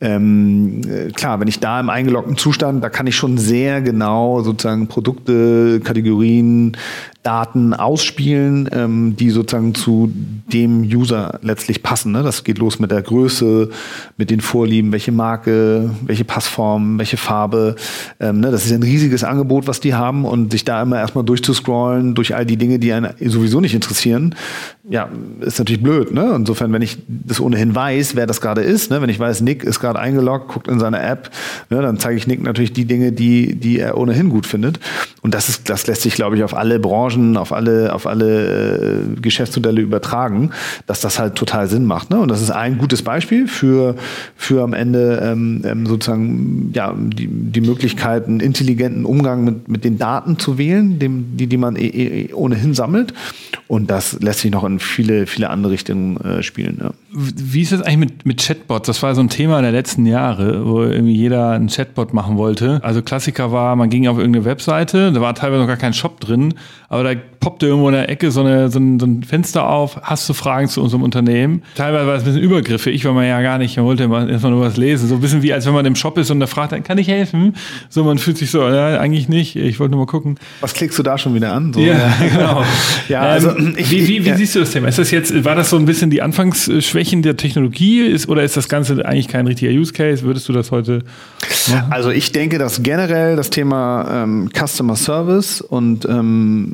Ähm, äh, klar, wenn ich da im eingeloggten Zustand, da kann ich schon sehr genau sozusagen Produkte, Kategorien, Daten ausspielen, ähm, die sozusagen zu dem User letztlich passen. Ne? Das geht los mit der Größe, mit den Vorlieben, welche Marke, welche Passform, welche Farbe. Ähm, ne? Das ist ein riesiges Angebot, was die haben und sich da immer erstmal durchzuscrollen durch all die Dinge, die einen sowieso nicht interessieren, ja, ist natürlich blöd. Ne? Insofern, wenn ich das ohnehin weiß, wer das gerade ist, ne? wenn ich weiß, Nick ist gerade eingeloggt, guckt in seine App, ne? dann zeige ich Nick natürlich die Dinge, die, die er ohnehin gut findet. Und das ist, das lässt sich, glaube ich, auf alle Branchen auf alle, auf alle äh, Geschäftsmodelle übertragen, dass das halt total Sinn macht. Ne? Und das ist ein gutes Beispiel für, für am Ende ähm, ähm, sozusagen ja, die, die Möglichkeit, einen intelligenten Umgang mit, mit den Daten zu wählen, dem, die, die man eh, eh ohnehin sammelt. Und das lässt sich noch in viele, viele andere Richtungen äh, spielen. Ja. Wie ist das eigentlich mit, mit Chatbots? Das war so ein Thema der letzten Jahre, wo irgendwie jeder einen Chatbot machen wollte. Also Klassiker war, man ging auf irgendeine Webseite, da war teilweise noch gar kein Shop drin, aber da poppte irgendwo in der Ecke so, eine, so, ein, so ein Fenster auf, hast du Fragen zu unserem Unternehmen? Teilweise war es ein bisschen übergriffig, weil man ja gar nicht, man wollte erstmal nur was lesen. So ein bisschen wie, als wenn man im Shop ist und da fragt, kann ich helfen? So, man fühlt sich so, ja, eigentlich nicht, ich wollte nur mal gucken. Was klickst du da schon wieder an? So, ja, genau. ja, also, ähm, ich, wie, wie, wie ja. siehst du das Thema? Ist das jetzt, war das so ein bisschen die Anfangsschwächen der Technologie ist, oder ist das Ganze eigentlich kein richtiger Use Case? Würdest du das heute machen? Also ich denke, dass generell das Thema ähm, Customer Service und ähm,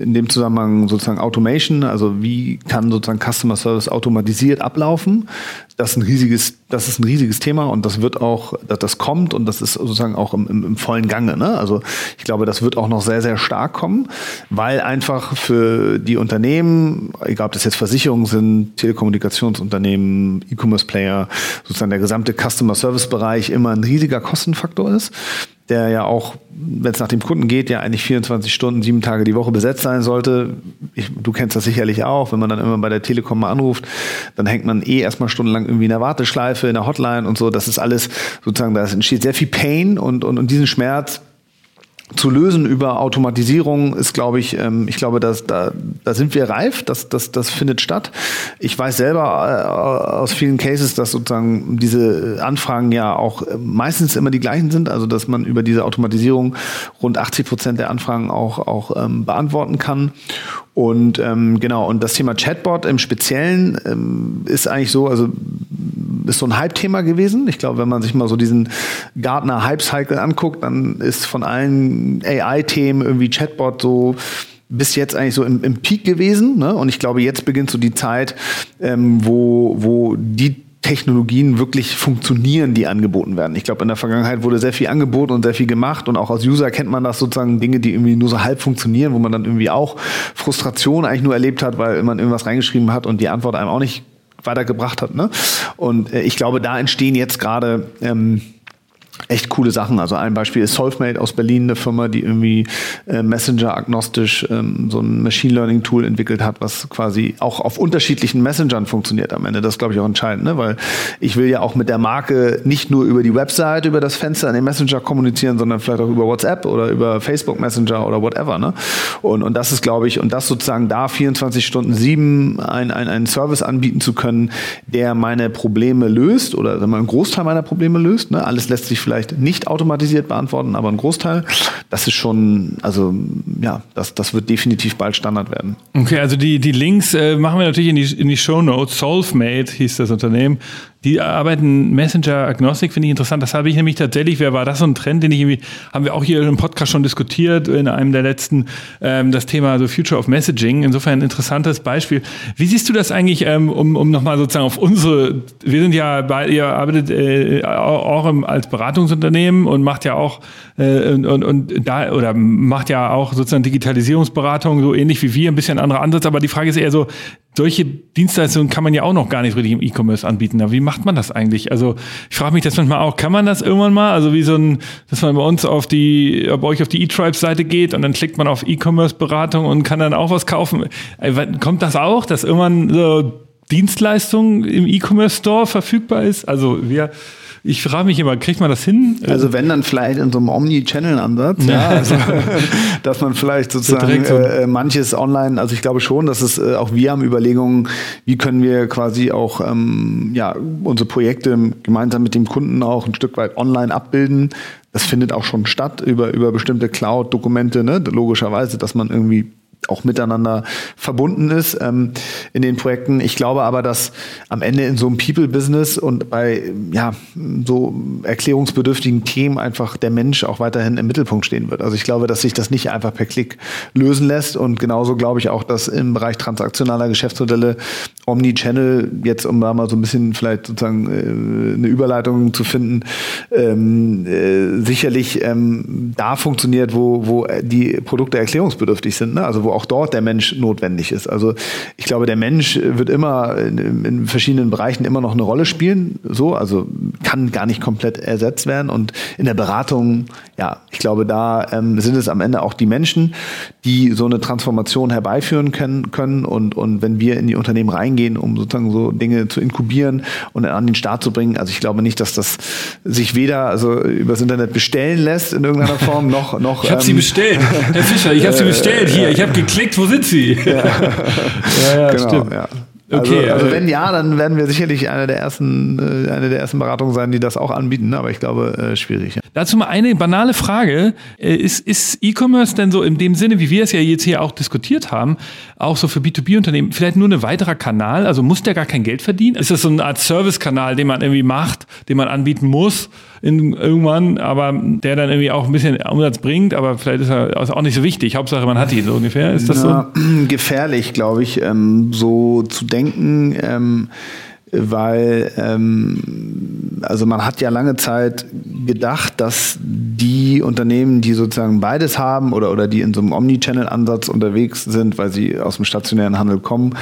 in dem Zusammenhang sozusagen Automation, also wie kann sozusagen Customer Service automatisiert ablaufen, das ist ein riesiges, das ist ein riesiges Thema und das wird auch, das, das kommt und das ist sozusagen auch im, im, im vollen Gange. Ne? Also ich glaube, das wird auch noch sehr, sehr stark kommen, weil einfach für die Unternehmen, egal ob das jetzt Versicherungen sind, Telekommunikationsunternehmen, E-Commerce-Player, sozusagen der gesamte Customer Service-Bereich immer ein riesiger Kostenfaktor ist der ja auch, wenn es nach dem Kunden geht, ja eigentlich 24 Stunden, sieben Tage die Woche besetzt sein sollte. Ich, du kennst das sicherlich auch, wenn man dann immer bei der Telekom mal anruft, dann hängt man eh erstmal stundenlang irgendwie in der Warteschleife, in der Hotline und so. Das ist alles sozusagen, da entsteht sehr viel Pain und, und, und diesen Schmerz zu lösen über Automatisierung ist, glaube ich, ähm, ich glaube, dass, da, da sind wir reif, das, das, das findet statt. Ich weiß selber äh, aus vielen Cases, dass sozusagen diese Anfragen ja auch meistens immer die gleichen sind, also dass man über diese Automatisierung rund 80 Prozent der Anfragen auch, auch ähm, beantworten kann. Und ähm, genau, und das Thema Chatbot im Speziellen ähm, ist eigentlich so, also ist so ein Hype-Thema gewesen. Ich glaube, wenn man sich mal so diesen Gartner Hype-Cycle anguckt, dann ist von allen AI-Themen irgendwie Chatbot so bis jetzt eigentlich so im, im Peak gewesen. Ne? Und ich glaube, jetzt beginnt so die Zeit, ähm, wo, wo die Technologien wirklich funktionieren, die angeboten werden. Ich glaube, in der Vergangenheit wurde sehr viel angeboten und sehr viel gemacht und auch als User kennt man das sozusagen Dinge, die irgendwie nur so halb funktionieren, wo man dann irgendwie auch Frustration eigentlich nur erlebt hat, weil man irgendwas reingeschrieben hat und die Antwort einem auch nicht weitergebracht hat. Ne? Und äh, ich glaube, da entstehen jetzt gerade ähm, echt coole Sachen. Also ein Beispiel ist Solvemate aus Berlin, eine Firma, die irgendwie äh, Messenger-agnostisch ähm, so ein Machine Learning-Tool entwickelt hat, was quasi auch auf unterschiedlichen Messengern funktioniert am Ende. Das glaube ich, auch entscheidend, ne? weil ich will ja auch mit der Marke nicht nur über die Website, über das Fenster in den Messenger kommunizieren, sondern vielleicht auch über WhatsApp oder über Facebook Messenger oder whatever. Ne? Und, und das ist, glaube ich, und das sozusagen da 24 Stunden sieben ein, ein, einen Service anbieten zu können, der meine Probleme löst oder einen Großteil meiner Probleme löst. Ne? Alles lässt sich vielleicht nicht automatisiert beantworten, aber ein Großteil. Das ist schon, also ja, das, das wird definitiv bald Standard werden. Okay, also die, die Links äh, machen wir natürlich in die, in die Show Notes. Solvemate hieß das Unternehmen. Die arbeiten Messenger Agnostic, finde ich interessant. Das habe ich nämlich tatsächlich, wer war das so ein Trend, den ich irgendwie, haben wir auch hier im Podcast schon diskutiert, in einem der letzten, ähm, das Thema so Future of Messaging. Insofern ein interessantes Beispiel. Wie siehst du das eigentlich, ähm, um, um nochmal sozusagen auf unsere, wir sind ja bei, ihr arbeitet äh, auch im, als Beratungsunternehmen und macht ja auch äh, und, und, und da, oder macht ja auch sozusagen Digitalisierungsberatung, so ähnlich wie wir, ein bisschen anderer Ansatz. Aber die Frage ist eher so, solche Dienstleistungen kann man ja auch noch gar nicht richtig im E-Commerce anbieten. Aber wie macht man das eigentlich? Also ich frage mich das manchmal auch, kann man das irgendwann mal? Also wie so ein, dass man bei uns auf die, bei euch auf die E-Tribes-Seite geht und dann klickt man auf E-Commerce-Beratung und kann dann auch was kaufen. Äh, kommt das auch, dass irgendwann so Dienstleistungen im E-Commerce-Store verfügbar ist? Also wir ich frage mich immer, kriegt man das hin? Also wenn dann vielleicht in so einem Omni-Channel-Ansatz, ja, also, dass man vielleicht sozusagen so äh, manches online, also ich glaube schon, dass es äh, auch wir haben Überlegungen, wie können wir quasi auch ähm, ja, unsere Projekte gemeinsam mit dem Kunden auch ein Stück weit online abbilden. Das findet auch schon statt über, über bestimmte Cloud-Dokumente, ne? logischerweise, dass man irgendwie auch miteinander verbunden ist ähm, in den Projekten. Ich glaube aber, dass am Ende in so einem People-Business und bei ja, so erklärungsbedürftigen Themen einfach der Mensch auch weiterhin im Mittelpunkt stehen wird. Also ich glaube, dass sich das nicht einfach per Klick lösen lässt und genauso glaube ich auch, dass im Bereich transaktionaler Geschäftsmodelle Omnichannel jetzt, um da mal so ein bisschen vielleicht sozusagen äh, eine Überleitung zu finden, ähm, äh, sicherlich ähm, da funktioniert, wo, wo die Produkte erklärungsbedürftig sind. Ne? Also wo auch dort der Mensch notwendig ist. Also ich glaube, der Mensch wird immer in, in, verschiedenen Bereichen immer noch eine Rolle spielen, so, also kann gar nicht komplett ersetzt werden. Und in der Beratung, ja, ich glaube, da ähm, sind es am Ende auch die Menschen, die so eine Transformation herbeiführen können, können. Und, und wenn wir in die Unternehmen reingehen, um sozusagen so Dinge zu inkubieren und an den Start zu bringen, also ich glaube nicht, dass das sich weder also übers Internet bestellen lässt in irgendeiner Form, noch noch. Ich habe ähm, sie bestellt, Herr Fischer, ich habe sie bestellt hier. Ich habe geklickt, wo sind sie? Ja, ja, ja genau, stimmt. Ja. Also, okay, also, also wenn ja, dann werden wir sicherlich eine der ersten, äh, eine der ersten Beratungen sein, die das auch anbieten. Ne? Aber ich glaube, äh, schwierig. Ja. Dazu mal eine banale Frage: äh, Ist, ist E-Commerce denn so in dem Sinne, wie wir es ja jetzt hier auch diskutiert haben, auch so für B2B-Unternehmen vielleicht nur ein weiterer Kanal? Also muss der gar kein Geld verdienen? Ist das so eine Art Service-Kanal, den man irgendwie macht, den man anbieten muss? In, irgendwann, aber der dann irgendwie auch ein bisschen Umsatz bringt, aber vielleicht ist er auch nicht so wichtig. Hauptsache, man hat ihn so ungefähr. Ist das Na, so? Gefährlich, glaube ich, ähm, so zu denken. Ähm, weil ähm, also man hat ja lange Zeit gedacht, dass die Unternehmen, die sozusagen beides haben oder, oder die in so einem Omnichannel-Ansatz unterwegs sind, weil sie aus dem stationären Handel kommen,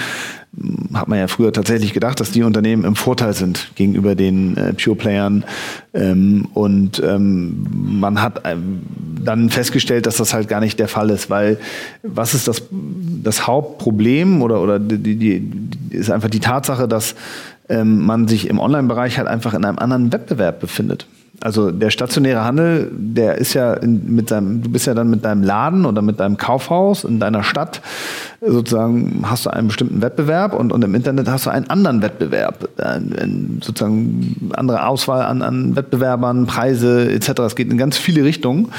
hat man ja früher tatsächlich gedacht, dass die Unternehmen im Vorteil sind gegenüber den äh, Pure-Playern. Ähm, und ähm, man hat ähm, dann festgestellt, dass das halt gar nicht der Fall ist, weil was ist das, das Hauptproblem oder, oder die, die, ist einfach die Tatsache, dass ähm, man sich im Online-Bereich halt einfach in einem anderen Wettbewerb befindet. Also der stationäre Handel, der ist ja mit seinem, du bist ja dann mit deinem Laden oder mit deinem Kaufhaus in deiner Stadt sozusagen hast du einen bestimmten Wettbewerb und, und im Internet hast du einen anderen Wettbewerb, ein, sozusagen andere Auswahl an, an Wettbewerbern, Preise etc. Es geht in ganz viele Richtungen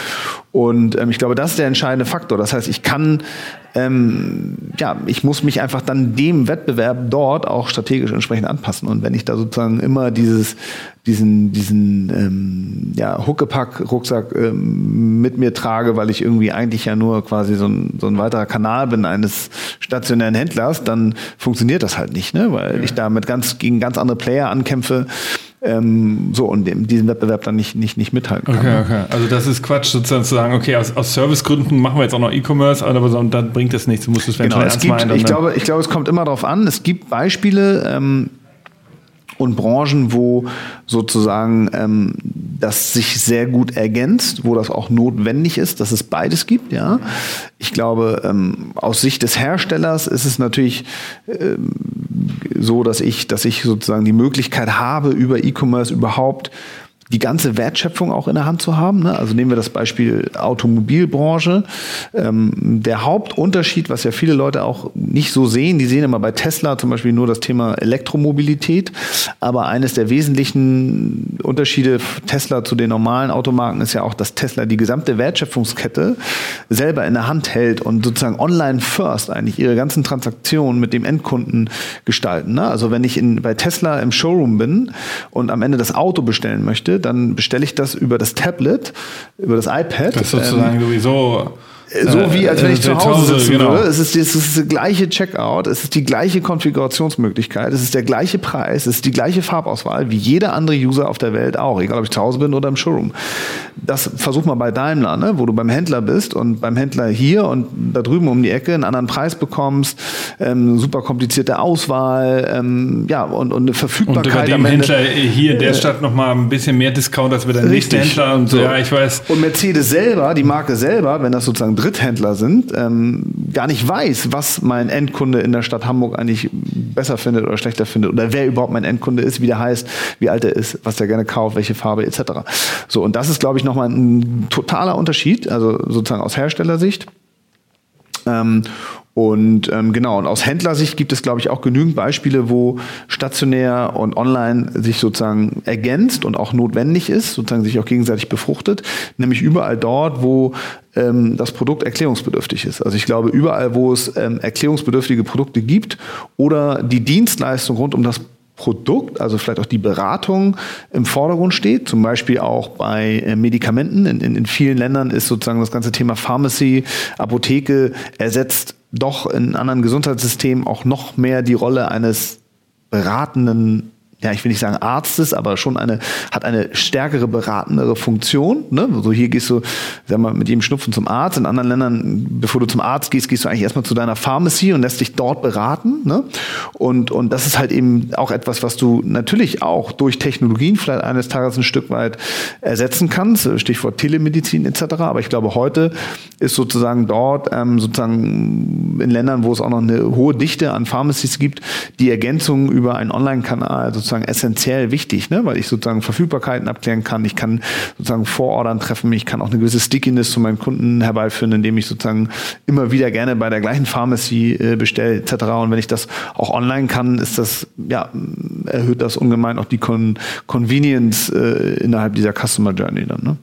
und ähm, ich glaube, das ist der entscheidende Faktor. Das heißt, ich kann ähm, ja, ich muss mich einfach dann dem Wettbewerb dort auch strategisch entsprechend anpassen. Und wenn ich da sozusagen immer dieses, diesen, diesen ähm, ja, Huckepack-Rucksack ähm, mit mir trage, weil ich irgendwie eigentlich ja nur quasi so ein, so ein weiterer Kanal bin eines stationären Händlers, dann funktioniert das halt nicht, ne? weil ich damit ganz gegen ganz andere Player ankämpfe ähm, so und dem, diesen Wettbewerb dann nicht, nicht, nicht mithalten kann. Okay, okay. Also das ist Quatsch, sozusagen zu sagen, okay, aus, aus Servicegründen machen wir jetzt auch noch E-Commerce, aber so, dann bringt es nichts. Du musst es genau, es gibt, meinen, ich, glaube, ich glaube, es kommt immer darauf an. Es gibt Beispiele, ähm, und Branchen, wo sozusagen ähm, das sich sehr gut ergänzt, wo das auch notwendig ist, dass es beides gibt. Ja, ich glaube, ähm, aus Sicht des Herstellers ist es natürlich ähm, so, dass ich, dass ich sozusagen die Möglichkeit habe, über E-Commerce überhaupt die ganze Wertschöpfung auch in der Hand zu haben. Ne? Also nehmen wir das Beispiel Automobilbranche. Ähm, der Hauptunterschied, was ja viele Leute auch nicht so sehen, die sehen immer bei Tesla zum Beispiel nur das Thema Elektromobilität. Aber eines der wesentlichen Unterschiede Tesla zu den normalen Automarken ist ja auch, dass Tesla die gesamte Wertschöpfungskette selber in der Hand hält und sozusagen online first eigentlich ihre ganzen Transaktionen mit dem Endkunden gestalten. Ne? Also wenn ich in, bei Tesla im Showroom bin und am Ende das Auto bestellen möchte, dann bestelle ich das über das Tablet, über das iPad. Das ist sozusagen ähm, sowieso so wie als wenn ich äh, zu Hause sitzen genau. würde. Es ist, es ist das gleiche Checkout, es ist die gleiche Konfigurationsmöglichkeit, es ist der gleiche Preis, es ist die gleiche Farbauswahl wie jeder andere User auf der Welt auch, egal ob ich zu Hause bin oder im Showroom. Das versuch mal bei Daimler, ne, wo du beim Händler bist und beim Händler hier und da drüben um die Ecke einen anderen Preis bekommst, ähm, super komplizierte Auswahl, ähm, ja und, und eine Verfügbarkeit. Und über dem Händler hier in der Stadt noch mal ein bisschen mehr Discount als wir der nächste Händler und so. Ja, ich weiß. Und Mercedes selber, die Marke selber, wenn das sozusagen Dritthändler sind, ähm, gar nicht weiß, was mein Endkunde in der Stadt Hamburg eigentlich besser findet oder schlechter findet oder wer überhaupt mein Endkunde ist, wie der heißt, wie alt er ist, was er gerne kauft, welche Farbe etc. So und das ist, glaube ich, nochmal ein totaler Unterschied, also sozusagen aus Herstellersicht. Ähm, und ähm, genau, und aus Händlersicht gibt es, glaube ich, auch genügend Beispiele, wo stationär und online sich sozusagen ergänzt und auch notwendig ist, sozusagen sich auch gegenseitig befruchtet, nämlich überall dort, wo ähm, das Produkt erklärungsbedürftig ist. Also ich glaube, überall, wo es ähm, erklärungsbedürftige Produkte gibt oder die Dienstleistung rund um das Produkt, also vielleicht auch die Beratung im Vordergrund steht, zum Beispiel auch bei äh, Medikamenten. In, in, in vielen Ländern ist sozusagen das ganze Thema Pharmacy, Apotheke ersetzt doch in anderen Gesundheitssystemen auch noch mehr die Rolle eines beratenden ja, ich will nicht sagen Arztes, aber schon eine, hat eine stärkere beratendere Funktion. Ne? Also hier gehst du, sag mal, mit jedem Schnupfen zum Arzt. In anderen Ländern, bevor du zum Arzt gehst, gehst du eigentlich erstmal zu deiner Pharmacy und lässt dich dort beraten. Ne? Und, und das ist halt eben auch etwas, was du natürlich auch durch Technologien vielleicht eines Tages ein Stück weit ersetzen kannst. Stichwort Telemedizin etc. Aber ich glaube, heute ist sozusagen dort, ähm, sozusagen in Ländern, wo es auch noch eine hohe Dichte an Pharmacies gibt, die Ergänzung über einen Online-Kanal sozusagen essentiell wichtig, ne? weil ich sozusagen Verfügbarkeiten abklären kann. Ich kann sozusagen Vorordern treffen. Ich kann auch eine gewisse Stickiness zu meinen Kunden herbeiführen, indem ich sozusagen immer wieder gerne bei der gleichen Pharmacy äh, bestelle etc. Und wenn ich das auch online kann, ist das ja erhöht das ungemein auch die Con Convenience äh, innerhalb dieser Customer Journey dann. Ne?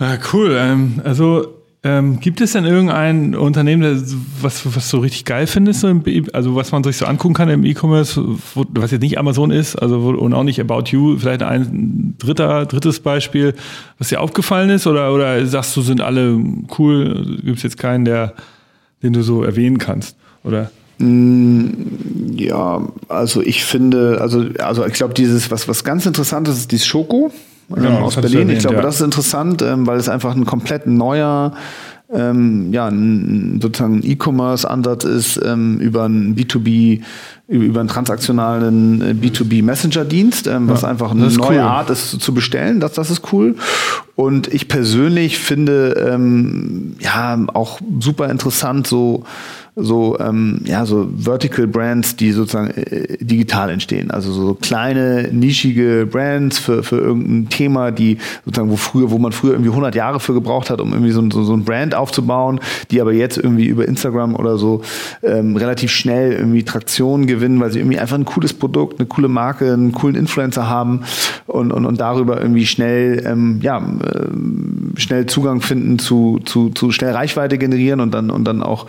Ja, cool. Ähm, also ähm, gibt es denn irgendein Unternehmen, was, was du richtig geil findest, also was man sich so angucken kann im E-Commerce, was jetzt nicht Amazon ist, also und auch nicht About You, vielleicht ein dritter, drittes Beispiel, was dir aufgefallen ist, oder, oder sagst du, sind alle cool, gibt es jetzt keinen, der, den du so erwähnen kannst, oder? Mm, ja, also ich finde, also, also ich glaube, dieses, was, was ganz interessant ist, ist dieses Schoko genau, aus Berlin. Erwähnt, ich glaube, ja. das ist interessant, ähm, weil es einfach ein komplett neuer ähm, ja, ein, sozusagen E-Commerce-Ansatz ist ähm, über ein B2B, über einen transaktionalen äh, B2B-Messenger-Dienst, ähm, was einfach eine neue cool. Art ist zu bestellen. Das, das ist cool. Und ich persönlich finde ähm, ja auch super interessant so so, ähm, ja, so Vertical Brands, die sozusagen äh, digital entstehen. Also so kleine, nischige Brands für, für irgendein Thema, die sozusagen, wo früher, wo man früher irgendwie 100 Jahre für gebraucht hat, um irgendwie so, so, so ein Brand aufzubauen, die aber jetzt irgendwie über Instagram oder so ähm, relativ schnell irgendwie Traktion gewinnen, weil sie irgendwie einfach ein cooles Produkt, eine coole Marke, einen coolen Influencer haben und, und, und darüber irgendwie schnell, ähm, ja, äh, schnell Zugang finden zu, zu, zu schnell Reichweite generieren und dann, und dann auch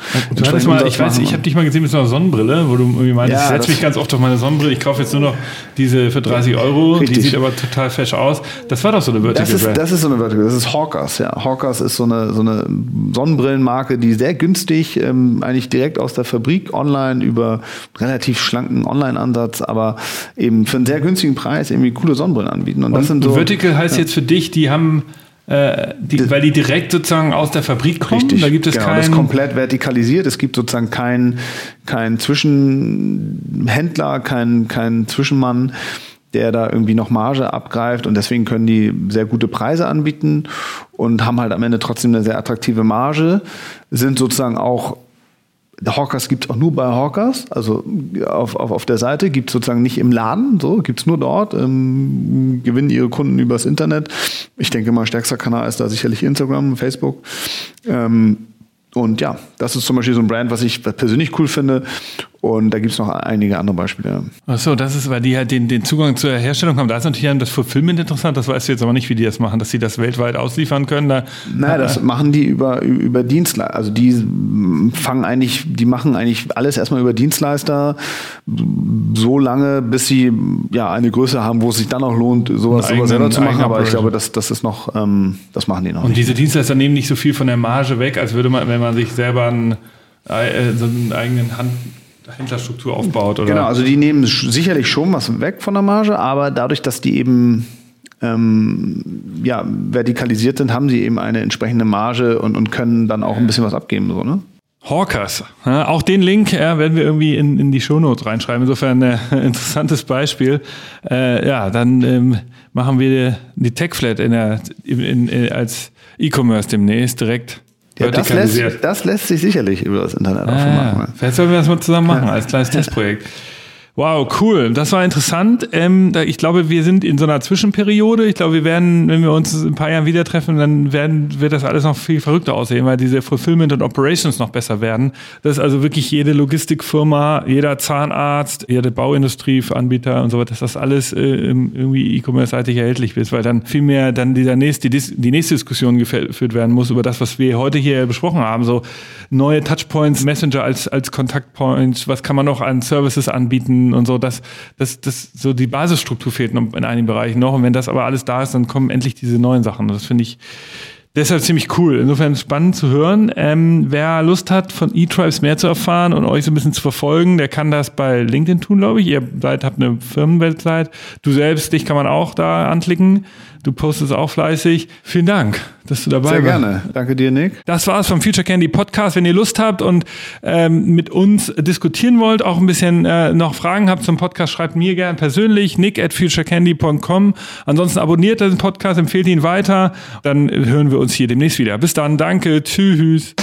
ja, mal, ich weiß, ich habe dich mal gesehen mit so einer Sonnenbrille, wo du irgendwie meinst, ja, ich setze mich ganz oft auf meine Sonnenbrille, ich kaufe jetzt nur noch diese für 30 Euro, richtig. die sieht aber total fesch aus. Das war doch so eine Vertical das ist, Das ist so eine Vertical, das ist Hawkers, ja. Hawkers ist so eine, so eine Sonnenbrillenmarke, die sehr günstig, ähm, eigentlich direkt aus der Fabrik online über relativ schlanken Online-Ansatz, aber eben für einen sehr günstigen Preis irgendwie coole Sonnenbrillen anbieten. Und, das sind so, Vertical heißt ja. jetzt für dich, die haben äh, die, weil die direkt sozusagen aus der Fabrik kommen. Richtig, da gibt es genau, kein das ist komplett vertikalisiert. Es gibt sozusagen keinen kein Zwischenhändler, keinen kein Zwischenmann, der da irgendwie noch Marge abgreift und deswegen können die sehr gute Preise anbieten und haben halt am Ende trotzdem eine sehr attraktive Marge, sind sozusagen auch Hawkers gibt es auch nur bei Hawkers, also auf, auf, auf der Seite, gibt es sozusagen nicht im Laden, so gibt es nur dort, ähm, gewinnen ihre Kunden übers Internet. Ich denke mal, stärkster Kanal ist da sicherlich Instagram, Facebook. Ähm, und ja, das ist zum Beispiel so ein Brand, was ich persönlich cool finde. Und da gibt es noch einige andere Beispiele. Achso, das ist, weil die halt den, den Zugang zur Herstellung haben. Da ist natürlich das Fulfillment interessant. Das weißt du jetzt aber nicht, wie die das machen, dass sie das weltweit ausliefern können. Da, naja, das äh, machen die über, über Dienstleister. Also die fangen eigentlich, die machen eigentlich alles erstmal über Dienstleister so lange, bis sie ja eine Größe haben, wo es sich dann auch lohnt, sowas, sowas selber zu machen. Aber ich glaube, das, das ist noch, ähm, das machen die noch. Und nicht. diese Dienstleister nehmen nicht so viel von der Marge weg, als würde man, wenn man sich selber einen, äh, so einen eigenen Hand Händlerstruktur aufbaut. Oder? Genau, also die nehmen sicherlich schon was weg von der Marge, aber dadurch, dass die eben ähm, ja, vertikalisiert sind, haben sie eben eine entsprechende Marge und, und können dann auch ein bisschen was abgeben. So, ne? Hawkers. Ja, auch den Link ja, werden wir irgendwie in, in die Shownotes reinschreiben. Insofern ein äh, interessantes Beispiel. Äh, ja, dann ähm, machen wir die TechFlat in der, in, in, als E-Commerce demnächst direkt ja, das, lässt, das lässt sich sicherlich über das Internet ah, auch machen. Vielleicht sollten wir das mal zusammen machen, als kleines Testprojekt. Wow, cool. Das war interessant. Ähm, ich glaube, wir sind in so einer Zwischenperiode. Ich glaube, wir werden, wenn wir uns in ein paar Jahren wieder treffen, dann werden, wird das alles noch viel verrückter aussehen, weil diese Fulfillment und Operations noch besser werden. Das ist also wirklich jede Logistikfirma, jeder Zahnarzt, jede Bauindustrieanbieter und so weiter, dass das alles äh, irgendwie E-Commerce-seitig erhältlich ist, weil dann viel mehr dann dieser nächste, die, die nächste Diskussion geführt werden muss über das, was wir heute hier besprochen haben. So neue Touchpoints, Messenger als, als Kontaktpoints, was kann man noch an Services anbieten? Und so, dass das, das, so die Basisstruktur fehlt in einigen Bereichen noch. Und wenn das aber alles da ist, dann kommen endlich diese neuen Sachen. Und das finde ich deshalb ziemlich cool. Insofern spannend zu hören. Ähm, wer Lust hat, von eTribes mehr zu erfahren und euch so ein bisschen zu verfolgen, der kann das bei LinkedIn tun, glaube ich. Ihr seid, habt eine Firmenwebsite. Du selbst, dich kann man auch da anklicken. Du postest auch fleißig. Vielen Dank, dass du dabei warst. Sehr gerne. Danke dir, Nick. Das war's vom Future Candy Podcast. Wenn ihr Lust habt und ähm, mit uns diskutieren wollt, auch ein bisschen äh, noch Fragen habt zum Podcast, schreibt mir gerne persönlich nick at futurecandy.com. Ansonsten abonniert den Podcast, empfehlt ihn weiter. Dann hören wir uns hier demnächst wieder. Bis dann. Danke. Tschüss.